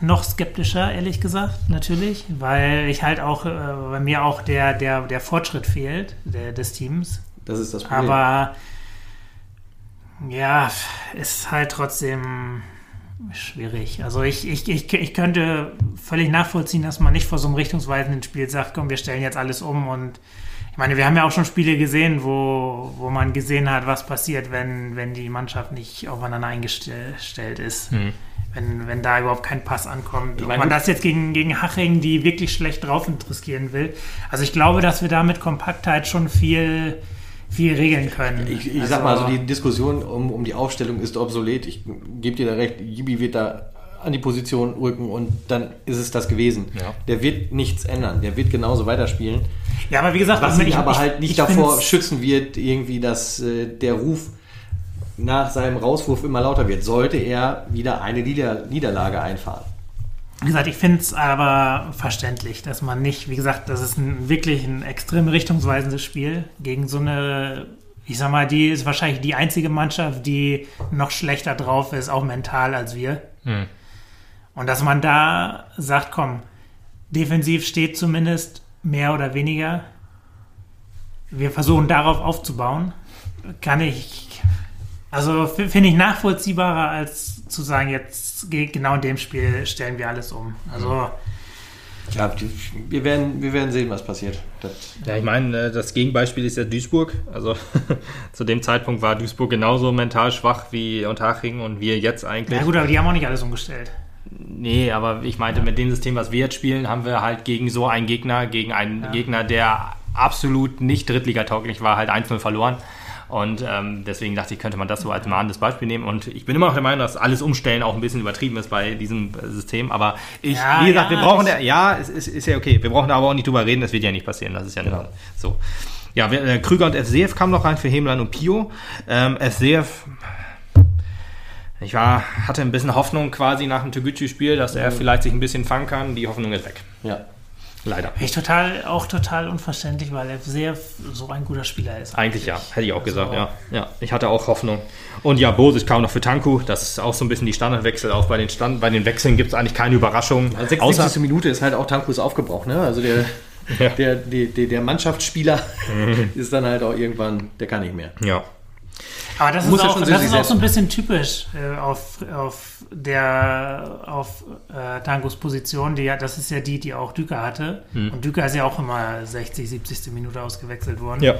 noch skeptischer, ehrlich gesagt, natürlich, weil ich halt auch, äh, bei mir auch der, der, der Fortschritt fehlt, der, des Teams. das ist das Problem. Aber ja, ist halt trotzdem schwierig. Also ich, ich, ich, ich könnte völlig nachvollziehen, dass man nicht vor so einem richtungsweisenden Spiel sagt, komm, wir stellen jetzt alles um und ich meine, wir haben ja auch schon Spiele gesehen, wo, wo man gesehen hat, was passiert, wenn, wenn die Mannschaft nicht aufeinander eingestellt ist. Mhm. Wenn, wenn da überhaupt kein Pass ankommt. Ob meine, man das jetzt gegen, gegen Haching, die wirklich schlecht drauf riskieren will. Also ich glaube, dass wir da mit Kompaktheit schon viel, viel regeln können. Ich, ich also, sag mal, also die Diskussion um, um die Aufstellung ist obsolet. Ich gebe dir da recht, Gibi wird da an die Position rücken und dann ist es das gewesen. Ja. Der wird nichts ändern. Der wird genauso weiterspielen. Ja, aber wie gesagt, Was also ihn ich- aber ich- halt nicht ich davor schützen wird, irgendwie, dass äh, der Ruf nach seinem Rauswurf immer lauter wird, sollte er wieder eine Nieder Niederlage einfahren. Wie gesagt, ich finde es aber verständlich, dass man nicht, wie gesagt, das ist ein, wirklich ein extrem richtungsweisendes Spiel gegen so eine, ich sag mal, die ist wahrscheinlich die einzige Mannschaft, die noch schlechter drauf ist, auch mental als wir. Hm. Und dass man da sagt, komm, defensiv steht zumindest mehr oder weniger. Wir versuchen darauf aufzubauen. Kann ich, also finde ich nachvollziehbarer, als zu sagen, jetzt ge- genau in dem Spiel stellen wir alles um. Also, Ja, wir werden, wir werden sehen, was passiert. Das, Ja, ich meine, äh, das Gegenbeispiel ist ja Duisburg. Also zu dem Zeitpunkt war Duisburg genauso mental schwach wie Unterhaching und wir jetzt eigentlich. na gut, aber die haben auch nicht alles umgestellt. Nee, aber ich meinte, mit dem System, was wir jetzt spielen, haben wir halt gegen so einen Gegner, gegen einen Gegner, der absolut nicht drittligatauglich war, halt 1-0 verloren. Und ähm, deswegen dachte ich, könnte man das so als mahnendes Beispiel nehmen. Und ich bin immer noch der Meinung, dass alles Umstellen auch ein bisschen übertrieben ist bei diesem äh, System. Aber ich, Ja, wie gesagt, ja, wir brauchen, der, ja, es ist, ist ja okay. Wir brauchen da aber auch nicht drüber reden, das wird ja nicht passieren. Das ist ja Genau. so. Ja, äh, Krüger und FCF kamen noch rein für Hemlein und Pio. Ähm, FCF ich war, hatte ein bisschen Hoffnung quasi nach dem Toguchi-Spiel, dass er vielleicht sich ein bisschen fangen kann. Die Hoffnung ist weg. ja. Leider. Ich total, auch total unverständlich, weil er sehr so ein guter Spieler ist. Eigentlich ja, hätte ich auch gesagt, Also- ja. ja. Ich hatte auch Hoffnung. Und ja, Bosic kam noch für Tanku. Das ist auch so ein bisschen die Standardwechsel. Auch bei den, Stand, bei den Wechseln gibt es eigentlich keine Überraschung. Also 60. Minute ist halt auch Tankus aufgebraucht, ne? Also der, Ja. der, der, der, der Mannschaftsspieler ist dann halt auch irgendwann, der kann nicht mehr. ja. Aber das Muss ist ja auch, das ist auch so ein bisschen typisch äh, auf, auf der auf äh, Tangos Position. Die, ja- das ist ja die, die auch Düker hatte. Und Düker ist ja auch immer 60, 70. Minute ausgewechselt worden. Ja.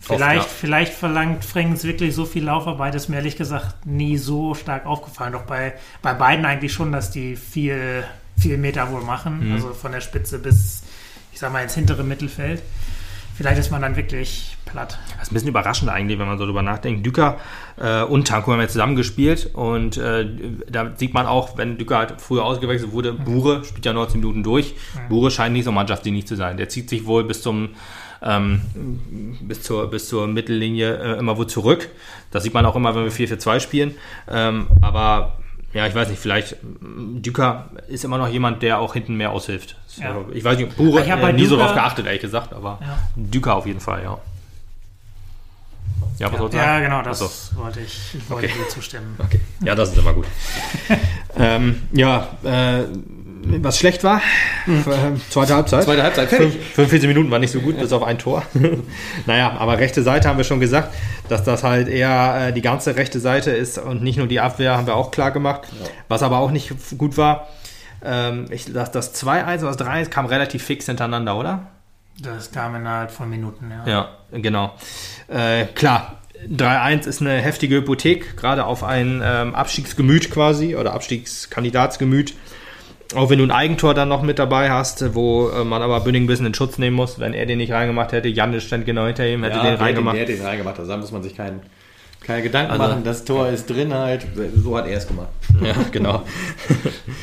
Vielleicht, Oft, ja. vielleicht verlangt Frings wirklich so viel Laufarbeit, ist mir ehrlich gesagt nie so stark aufgefallen. Doch bei, bei beiden eigentlich schon, dass die viel, viel Meter wohl machen. Mhm. Also von der Spitze bis, ich sag mal, ins hintere Mittelfeld. Vielleicht ist man dann wirklich platt. Das ist ein bisschen überraschend eigentlich, wenn man so drüber nachdenkt. Düker äh, und Tanku haben ja zusammen gespielt und äh, da sieht man auch, wenn Düker halt früher ausgewechselt wurde, Bure spielt ja 19 Minuten durch. Bure scheint nicht so mannschaftsdienlich zu sein. Der zieht sich wohl bis zum ähm, bis zur, bis zur Mittellinie äh, immer wo zurück. Das sieht man auch immer, wenn wir 4-4-2 spielen. Ähm, aber ja, ich weiß nicht, vielleicht mm, Düker ist immer noch jemand, der auch hinten mehr aushilft. So, Ja. Ich weiß nicht, Bure Ich hab bei äh, nie so drauf geachtet, ehrlich gesagt, aber Ja. Düker auf jeden Fall, ja. Ja, was Ja, sagen? genau, das Achso. wollte ich, ich wollte Okay. dir zustimmen. Okay, ja, das ist immer gut. ähm, ja, äh, was schlecht war, äh, zweite Halbzeit. Zweite Halbzeit, fertig. Fünf- 45 Minuten war nicht so gut, bis auf ein Tor. naja, aber rechte Seite haben wir schon gesagt, dass das halt eher äh, die ganze rechte Seite ist und nicht nur die Abwehr, haben wir auch klar gemacht. Was aber auch nicht gut war, ähm, ich, das, das 2-1 oder das 3-1 kam relativ fix hintereinander, oder? Das kam innerhalb von Minuten, ja. Ja, genau. Äh, klar, 3-1 ist eine heftige Hypothek, gerade auf ein ähm, Abstiegsgemüt quasi oder Abstiegskandidatsgemüt. Auch wenn du ein Eigentor dann noch mit dabei hast, wo äh, man aber Bünding ein bisschen in Schutz nehmen muss. Wenn er den nicht reingemacht hätte, Jan stand genau hinter ihm, hätte Ja, den reingemacht. Der hat den reingemacht. Also da muss man sich keinen, keine Gedanken Also- machen. Das Tor ist drin halt. So hat er es gemacht. Ja, genau.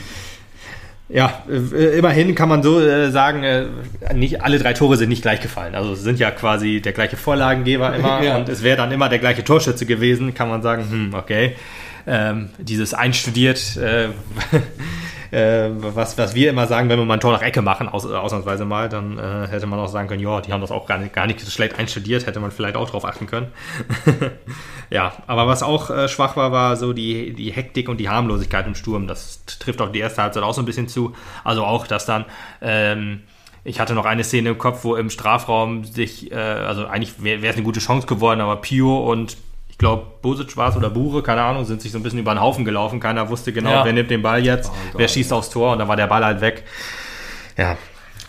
ja, äh, immerhin kann man so äh, sagen, nicht alle drei Tore sind nicht gleich gefallen. Also es sind ja quasi der gleiche Vorlagengeber immer Ja. und es wäre dann immer der gleiche Torschütze gewesen, kann man sagen, hm, okay. Ähm, dieses einstudiert, äh, äh, was, was wir immer sagen, wenn wir mal ein Tor nach Ecke machen, aus, ausnahmsweise mal, dann äh, hätte man auch sagen können, ja, die haben das auch gar nicht, gar nicht so schlecht einstudiert, hätte man vielleicht auch drauf achten können. ja, aber was auch äh, schwach war, war so die, die Hektik und die Harmlosigkeit im Sturm. Das trifft auch die erste Halbzeit auch so ein bisschen zu. Also auch, dass dann ähm, ich hatte noch eine Szene im Kopf, wo im Strafraum sich, äh, also eigentlich wäre es eine gute Chance geworden, aber Pio und ich glaube, Bosic war es oder Bure, keine Ahnung, sind sich so ein bisschen über den Haufen gelaufen. Keiner wusste genau, Ja. wer nimmt den Ball jetzt, Gott. wer schießt aufs Tor und dann war der Ball halt weg. Ja,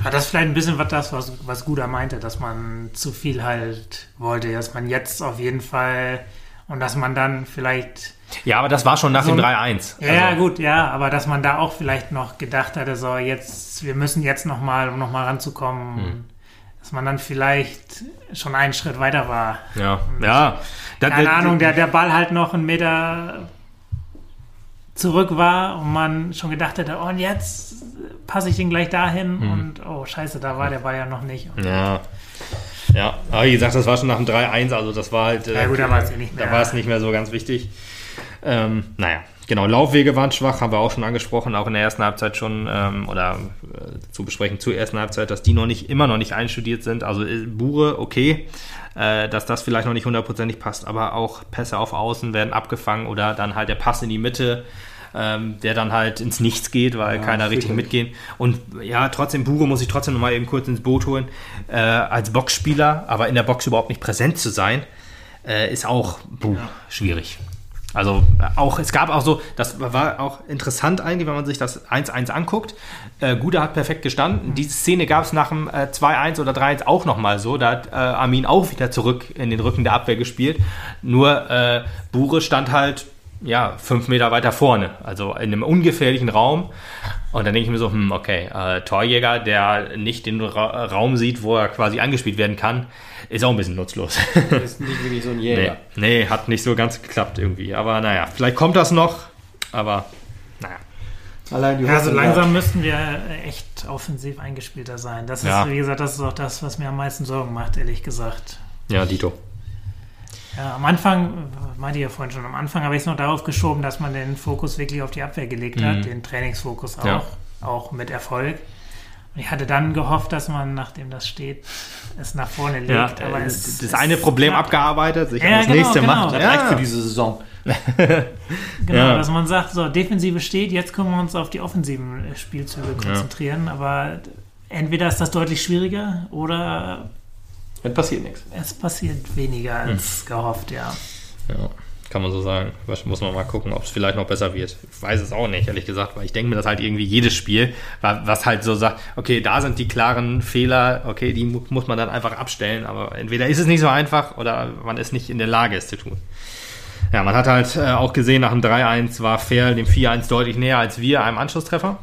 Hat das vielleicht ein bisschen was das, was, was Guder meinte, dass man zu viel halt wollte, dass man jetzt auf jeden Fall und dass man dann vielleicht Ja, aber das war schon nach So dem ein- 3-1. Ja, ja, Also, gut, ja, aber dass man da auch vielleicht noch gedacht hatte, so jetzt, wir müssen jetzt nochmal, um nochmal ranzukommen, Hm. Dass man dann vielleicht schon einen Schritt weiter war. Ja, ja. Da- Keine da- Ahnung, der, der Ball halt noch einen Meter zurück war und man schon gedacht hätte, oh, und jetzt passe ich den gleich dahin Hm. und oh, scheiße, da war der Ball ja noch nicht. Und, Ja. Ja, aber wie gesagt, das war schon nach dem 3-1, also das war halt. äh, Ja, gut, da war es ja nicht mehr. Da war es nicht mehr so ganz wichtig. Ähm, naja, genau, Laufwege waren schwach, haben wir auch schon angesprochen, auch in der ersten Halbzeit schon, ähm, oder äh, zu besprechen zur ersten Halbzeit, dass die noch nicht, immer noch nicht einstudiert sind. Also äh, Bure, okay, äh, dass das vielleicht noch nicht hundertprozentig passt, aber auch Pässe auf Außen werden abgefangen oder dann halt der Pass in die Mitte. Ähm, der dann halt ins Nichts geht, weil keiner richtig mitgehen. Und ja, trotzdem, Bure muss ich trotzdem noch mal eben kurz ins Boot holen. Äh, als Boxspieler, aber in der Box überhaupt nicht präsent zu sein, äh, ist auch puh, schwierig. Also äh, auch, es gab auch so, das war auch interessant eigentlich, wenn man sich das 1-1 anguckt. Äh, Guda hat perfekt gestanden. Diese Szene gab es nach dem äh, 2-1 oder 3-1 auch nochmal so. Da hat äh, Armin auch wieder zurück in den Rücken der Abwehr gespielt. Nur äh, Bure stand halt ja, fünf Meter weiter vorne, also in einem ungefährlichen Raum. Und dann denke ich mir so, hm, okay, äh, Torjäger, der nicht den Ra Raum sieht, wo er quasi angespielt werden kann, ist auch ein bisschen nutzlos. ist nicht wirklich so ein nee, Jäger. nee, hat nicht so ganz geklappt irgendwie. Aber naja, vielleicht kommt das noch, aber naja. Allein die Ja, so Hoffnung, langsam müssten wir echt offensiv eingespielter sein. Das ist, Ja. wie gesagt, das ist auch das, was mir am meisten Sorgen macht, ehrlich gesagt. Ja, Dito. Ja, am Anfang, äh, meinte ich ja vorhin schon, am Anfang habe ich es noch darauf geschoben, dass man den Fokus wirklich auf die Abwehr gelegt hat, den Trainingsfokus auch, Mhm. Ja. auch mit Erfolg. Und ich hatte dann gehofft, dass man, nachdem das steht, es nach vorne legt. Ja, aber äh, es, das es eine Problem knapp. abgearbeitet, sich Ja, das genau, nächste genau. macht. Das reicht für diese Saison. Genau, dass man sagt, so, Defensive steht, jetzt können wir uns auf die offensiven äh, Spielzüge konzentrieren. Aber entweder ist das deutlich schwieriger oder Dann passiert nichts. es passiert weniger als Hm. gehofft, ja. Ja, kann man so sagen. Was- Muss man mal gucken, ob es vielleicht noch besser wird. Ich weiß es auch nicht, ehrlich gesagt, weil ich denke mir, dass halt irgendwie jedes Spiel, wa- was halt so sagt, okay, da sind die klaren Fehler, okay, die mu muss man dann einfach abstellen, aber entweder ist es nicht so einfach oder man ist nicht in der Lage, es zu tun. Ja, man hat halt äh, auch gesehen, nach dem 3-1 war Fair dem 4-1 deutlich näher als wir einem Anschlusstreffer.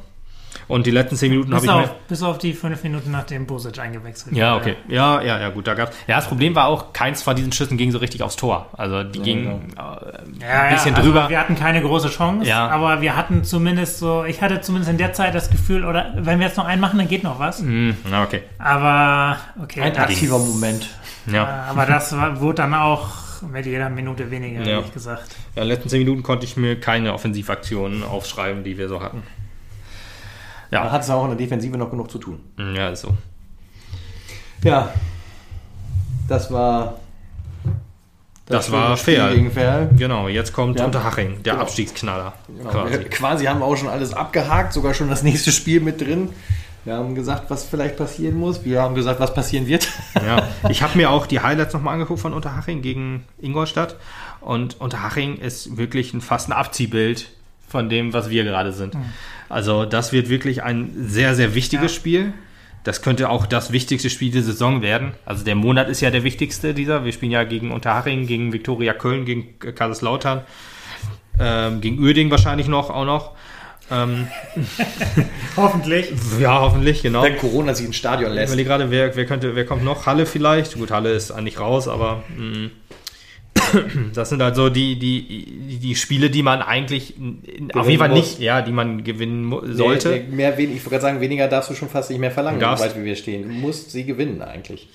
Und die letzten 10 Minuten habe Bis ich auf, bis auf die fünf Minuten, nachdem Bosic eingewechselt Ja, okay. Ja, ja, ja, gut, da gab's. Ja, das Problem war auch, keins von diesen Schüssen ging so richtig aufs Tor. Also die gingen äh, Ja, ein bisschen ja, also drüber. wir hatten keine große Chance, Ja. aber wir hatten zumindest so, ich hatte zumindest in der Zeit das Gefühl, oder wenn wir jetzt noch einen machen, dann geht noch was. Na, okay. Aber, okay. Ein das, aktiver Moment. Ja. aber das war, wurde dann auch mit jeder Minute weniger, Ja. ehrlich gesagt. ja, in den letzten 10 Minuten konnte ich mir keine Offensivaktionen aufschreiben, die wir so hatten. Da Ja, hat es auch in der Defensive noch genug zu tun. Hm, ja, ist so. Ja, das war. Das schöne war Spiel fair. Gegen Fair. Genau, jetzt kommt Ja. Unterhaching, der Genau. Abstiegsknaller. Genau. Quasi. Quasi haben wir auch schon alles abgehakt, sogar schon das nächste Spiel mit drin. Wir haben gesagt, was vielleicht passieren muss. Wir haben gesagt, was passieren wird. Ja, ich habe mir auch die Highlights nochmal angeguckt von Unterhaching gegen Ingolstadt. Und Unterhaching ist wirklich ein, fast ein Abziehbild von dem, was wir gerade sind. Also das wird wirklich ein sehr, sehr wichtiges Ja. Spiel. Das könnte auch das wichtigste Spiel der Saison werden. Also der Monat ist ja der wichtigste dieser. Wir spielen ja gegen Unterhaching, gegen Viktoria Köln, gegen Kaiserslautern, ähm, gegen Uerding wahrscheinlich noch, auch noch. Ähm, Hoffentlich. ja, hoffentlich, genau. Wenn Corona sich ins Stadion Ich lässt. überlege gerade, wer, wer, könnte, wer kommt noch? Halle vielleicht? Gut, Halle ist eigentlich raus, aber mh. das sind halt so die, die, die Spiele, die man eigentlich in, auf jeden Fall muss. nicht, ja, die man gewinnen sollte. Nee, mehr, ich wollte gerade sagen, weniger darfst du schon fast nicht mehr verlangen, Darfst. soweit wie wir stehen. Du musst sie gewinnen eigentlich.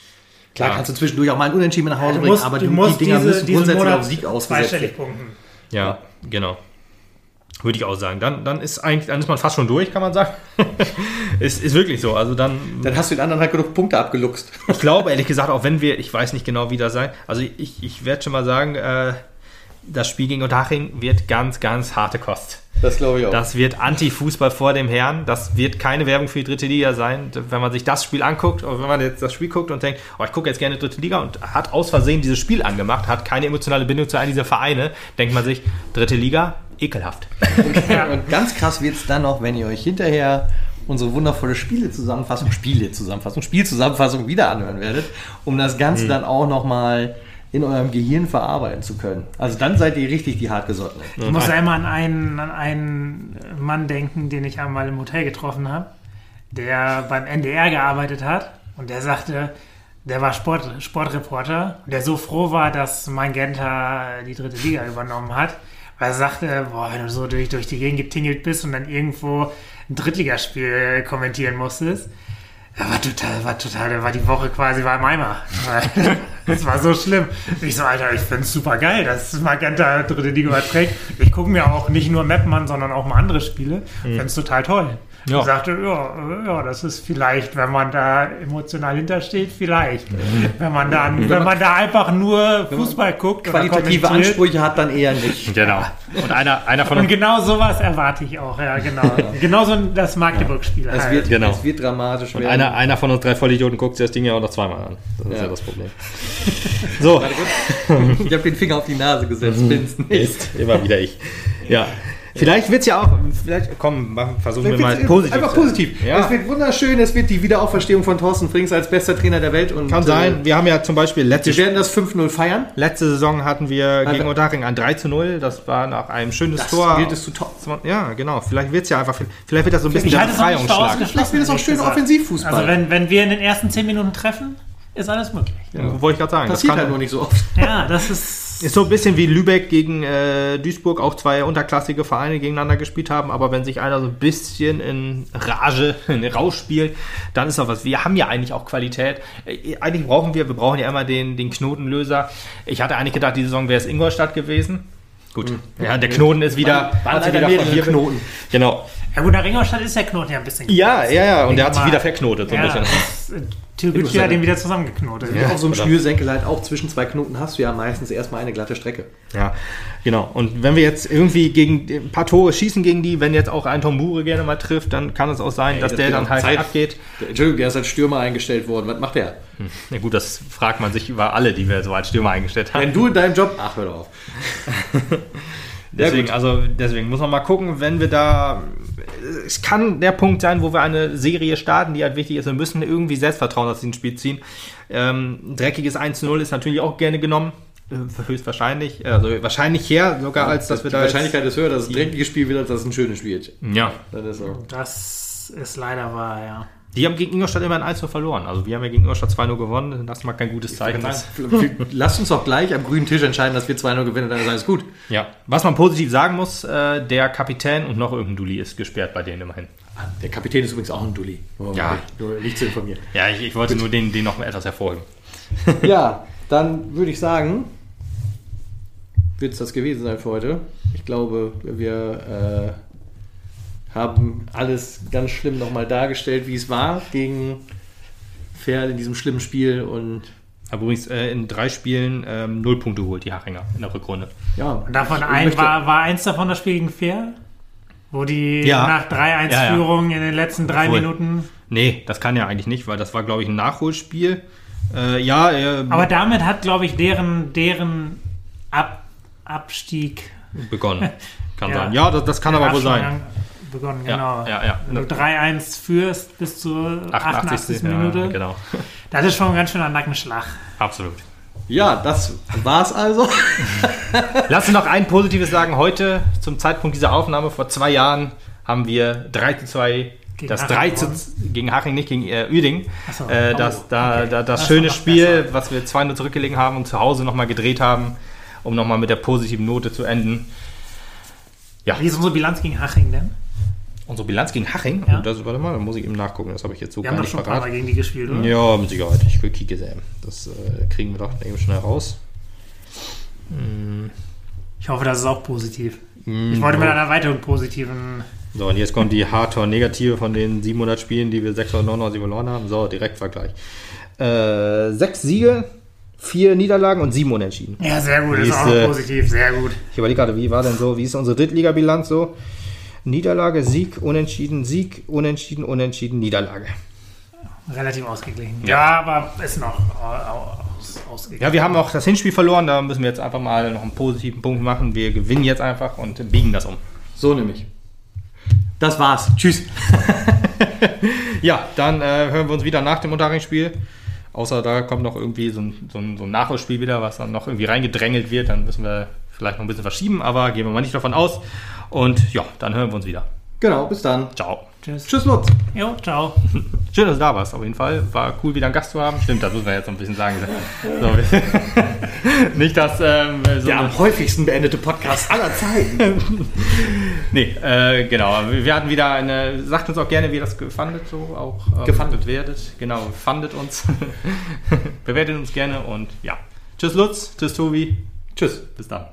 Klar Ja. kannst du zwischendurch auch mal ein Unentschieden nach Hause Du bringen, musst, aber du die, musst die Dinger diese, müssen grundsätzlich Monat auf Sieg ausgesetzt zweistellig werden. punkten. Ja, genau. Würde ich auch sagen. Dann, dann ist eigentlich, dann ist man fast schon durch, kann man sagen. ist, ist wirklich so. Also dann, Dann hast du den anderen halt genug Punkte abgeluchst. ich glaube ehrlich gesagt, auch wenn wir, ich weiß nicht genau, wie das sein. Also ich, ich werde schon mal sagen, äh, das Spiel gegen Unterhaching wird ganz, ganz harte Kost. Das glaube ich auch. Das wird Anti-Fußball vor dem Herrn. Das wird keine Werbung für die dritte Liga sein. Wenn man sich das Spiel anguckt, oder wenn man jetzt das Spiel guckt und denkt, oh, ich gucke jetzt gerne dritte Liga und hat aus Versehen dieses Spiel angemacht, hat keine emotionale Bindung zu einem dieser Vereine, denkt man sich, dritte Liga, ekelhaft. Und ganz krass wird es dann noch, wenn ihr euch hinterher unsere wundervolle Spiele-Zusammenfassung, Spiele-Zusammenfassung, Spielzusammenfassung wieder anhören werdet, um das Ganze dann auch nochmal in eurem Gehirn verarbeiten zu können. Also dann seid ihr richtig die hartgesottenen. Ich muss immer an einen, an einen Mann denken, den ich einmal im Hotel getroffen habe, der beim NDR gearbeitet hat und der sagte, der war Sport, Sportreporter und der so froh war, dass Magenta die dritte Liga übernommen hat, weil er sagte, boah, wenn du so durch, durch die Gegend getingelt bist und dann irgendwo ein Drittligaspiel kommentieren musstest, war total, war total, war die Woche quasi war im Eimer. Das war so schlimm. Ich so, Alter, ich find's super geil, dass Magenta dritte Liga überträgt. Ich gucke mir auch nicht nur Mapman, sondern auch mal andere Spiele. Find's total toll. Ja. Ich sagte, ja, ja, das ist vielleicht, wenn man da emotional hintersteht, vielleicht. Wenn man dann, wenn man da einfach nur Fußball guckt. Qualitative. Ansprüche hat dann eher nicht. Genau. Und einer, einer von Und genau sowas erwarte ich auch, ja, genau. genau so das Magdeburg-Spiel Es halt. wird, Genau. es wird dramatisch Und werden. einer, einer von uns drei Vollidioten guckt sich das Ding ja auch noch zweimal an. Das ist Ja. ja das Problem. So, ich habe den Finger auf die Nase gesetzt, bin's nicht. ist immer wieder ich. Ja. Vielleicht wird es ja auch, vielleicht, komm, machen- versuchen wir mal Einfach positiv. Einfach positiv. Ja. Es wird wunderschön, es wird die Wiederauferstehung von Thorsten Frings als bester Trainer der Welt. Und, Kann sein. Wir haben ja zum Beispiel Äh, letzte, wir werden das 5-0 feiern. letzte Saison hatten wir gegen Also- Unterhaching ein 3 zu 0. Das war nach einem schönes Das Tor. gilt es zu top. Ja, genau. Vielleicht wird es ja einfach, vielleicht wird das so ein bisschen Ich der halte es auch nicht für Befreiungsschlag. Vielleicht wird es auch schön. Offensivfußball. Also wenn, wenn wir in den ersten zehn Minuten treffen, ist alles möglich. Wollte ich gerade sagen. Das Passiert kann, halt nur nicht so oft. Ja, das ist. Ist so ein bisschen wie Lübeck gegen äh, Duisburg, auch zwei unterklassige Vereine gegeneinander gespielt haben, aber wenn sich einer so ein bisschen in Rage, in Rausch spielt, dann ist doch was. Wir haben ja eigentlich auch Qualität. Äh, Eigentlich brauchen wir, wir brauchen ja immer den, den Knotenlöser. Ich hatte eigentlich gedacht, die Saison wäre es Ingolstadt gewesen. Gut, ja, der Knoten ist wieder, Waren leider wieder mehrere. Knoten. Genau. Ja gut, nach Ingolstadt ist der Knoten ja ein bisschen. Ja, ja, ja, und der hat sich wieder verknotet, so ein ja, bisschen. Türkgücü hat den wieder zusammengeknotet. Ja, auf so einem? Schnürsenkel halt auch zwischen zwei Knoten hast du ja meistens erstmal eine glatte Strecke. Ja, genau. Und wenn wir jetzt irgendwie gegen ein paar Tore schießen gegen die, wenn jetzt auch ein Tombure gerne mal trifft, dann kann es auch sein, dass das der wird dann halt Zeit. abgeht. Der- Entschuldigung, der ist als Stürmer eingestellt worden. Was macht der? Ja gut, das fragt man sich über alle, die wir so als Stürmer eingestellt haben. Wenn du in deinem Job. Ach, hör doch auf. deswegen, also deswegen muss man mal gucken, wenn wir da. Es kann der Punkt sein, wo wir eine Serie starten, die halt wichtig ist. Wir müssen irgendwie Selbstvertrauen aus diesem Spiel ziehen. Ähm, ein dreckiges 1-0 ist natürlich auch gerne genommen. Äh, Höchstwahrscheinlich. Also wahrscheinlich her, sogar als dass wir die da. Wahrscheinlichkeit ist höher, dass es ein dreckiges Spiel wird, als dass es ein schönes Spiel ist. Jetzt, ja. Das ist so. Das ist leider wahr, ja. Die haben gegen Ingolstadt immer ein 1-0 verloren. Also wir haben ja gegen Ingolstadt 2-0 gewonnen. Das mal kein gutes Zeichen. ist. Lasst uns doch gleich am grünen Tisch entscheiden, dass wir 2-0 gewinnen, dann ist alles gut. Ja. Was man positiv sagen muss, äh, der Kapitän und noch irgendein Dulli ist gesperrt bei denen immerhin. Der Kapitän ist übrigens auch ein Dulli. Nur, Ja. Nur nicht zu informieren. Ja, ich, ich wollte nur den, den noch etwas hervorheben. Ja, dann würde ich sagen, wird es das gewesen sein für heute. Ich glaube, wir äh, haben alles ganz schlimm nochmal dargestellt, wie es war gegen Ferl in diesem schlimmen Spiel und Aber übrigens äh, in drei Spielen ähm, null Punkte geholt, die Hachinger in der Rückrunde. ja. Und davon ich ein, war, war eins davon das Spiel gegen Fair? Wo die Ja. nach 3-1 Ja, ja. Führung in den letzten drei Obwohl. Minuten. Nee, das kann ja eigentlich nicht, weil das war, glaube ich, ein Nachholspiel. Äh, ja, äh, Aber damit hat, glaube ich, deren, deren Ab Abstieg. begonnen. Kann Ja. sein. Ja, das, das kann aber wohl sein. Begonnen, Ja, genau. ja, ja. Wenn du 3-1 führst bis zur 88. ja, Minute. Genau, Das ist schon ein ganz schöner Nackenschlag. absolut. Ja, das war's also. Lass uns noch ein Positives sagen. Heute, zum Zeitpunkt dieser Aufnahme, vor zwei Jahren, haben wir 3 zu 2 Gegen das Haching 3 zu, gegen Haching, nicht gegen äh, Uerdingen. Ach so. Äh, Oh, das da, okay. da, das, Das schöne Spiel, besser. was wir 2-0 zurückgelegen haben und zu Hause nochmal gedreht haben, um nochmal mit der positiven Note zu enden. Ja, Wie ist unsere Bilanz gegen Haching denn? Unsere Bilanz gegen Haching. Ja. Oh, das, warte mal, da muss ich eben nachgucken. Das habe ich jetzt so Wir gar haben doch nicht schon ein paar Mal gegen die gespielt, oder? Ja, mit Sicherheit. Ich will Kike sehen. Das äh, kriegen wir doch eben schnell raus. Ich hoffe, das ist auch positiv. Hm, Ich wollte mit einer weiteren positiven. So, und jetzt kommt die Hardcore-Negative von den 700 Spielen, die wir 699 verloren haben. So, Direktvergleich. Äh, sechs Siege, vier Niederlagen und sieben Unentschieden. Ja, sehr gut, ist auch Siehste. positiv, sehr gut. Ich überlege gerade, wie war denn so, wie ist unsere Drittligabilanz so? Niederlage, Sieg, Unentschieden, Sieg, Unentschieden, Unentschieden, Niederlage. Relativ ausgeglichen. Ja, aber ist noch aus, ausgeglichen. Ja, wir haben auch das Hinspiel verloren, da müssen wir jetzt einfach mal noch einen positiven Punkt machen. Wir gewinnen jetzt einfach und biegen das um. So nämlich. Das war's. Tschüss. Ja, dann äh, hören wir uns wieder nach dem Unterringsspiel Außer da kommt noch irgendwie so ein, so, ein, so ein Nachholspiel wieder, was dann noch irgendwie reingedrängelt wird. Dann müssen wir vielleicht noch ein bisschen verschieben, aber gehen wir mal nicht davon aus. Und ja, dann hören wir uns wieder. Genau, bis dann. Ciao. Tschüss. Tschüss, Lutz. Jo, ciao. Schön, dass du da warst, auf jeden Fall. War cool, wieder einen Gast zu haben. Stimmt, das muss man jetzt noch ein bisschen sagen. So, nicht, dass ähm, so Der am häufigsten beendete Podcast aller Zeiten. Nee, äh, genau. Wir hatten wieder eine. Sagt uns auch gerne, wie ihr das gefandet so auch äh, Gefandet. werdet. Genau, fandet uns. Bewertet uns gerne und ja. Tschüss Lutz, tschüss Tobi. Tschüss. Bis dann.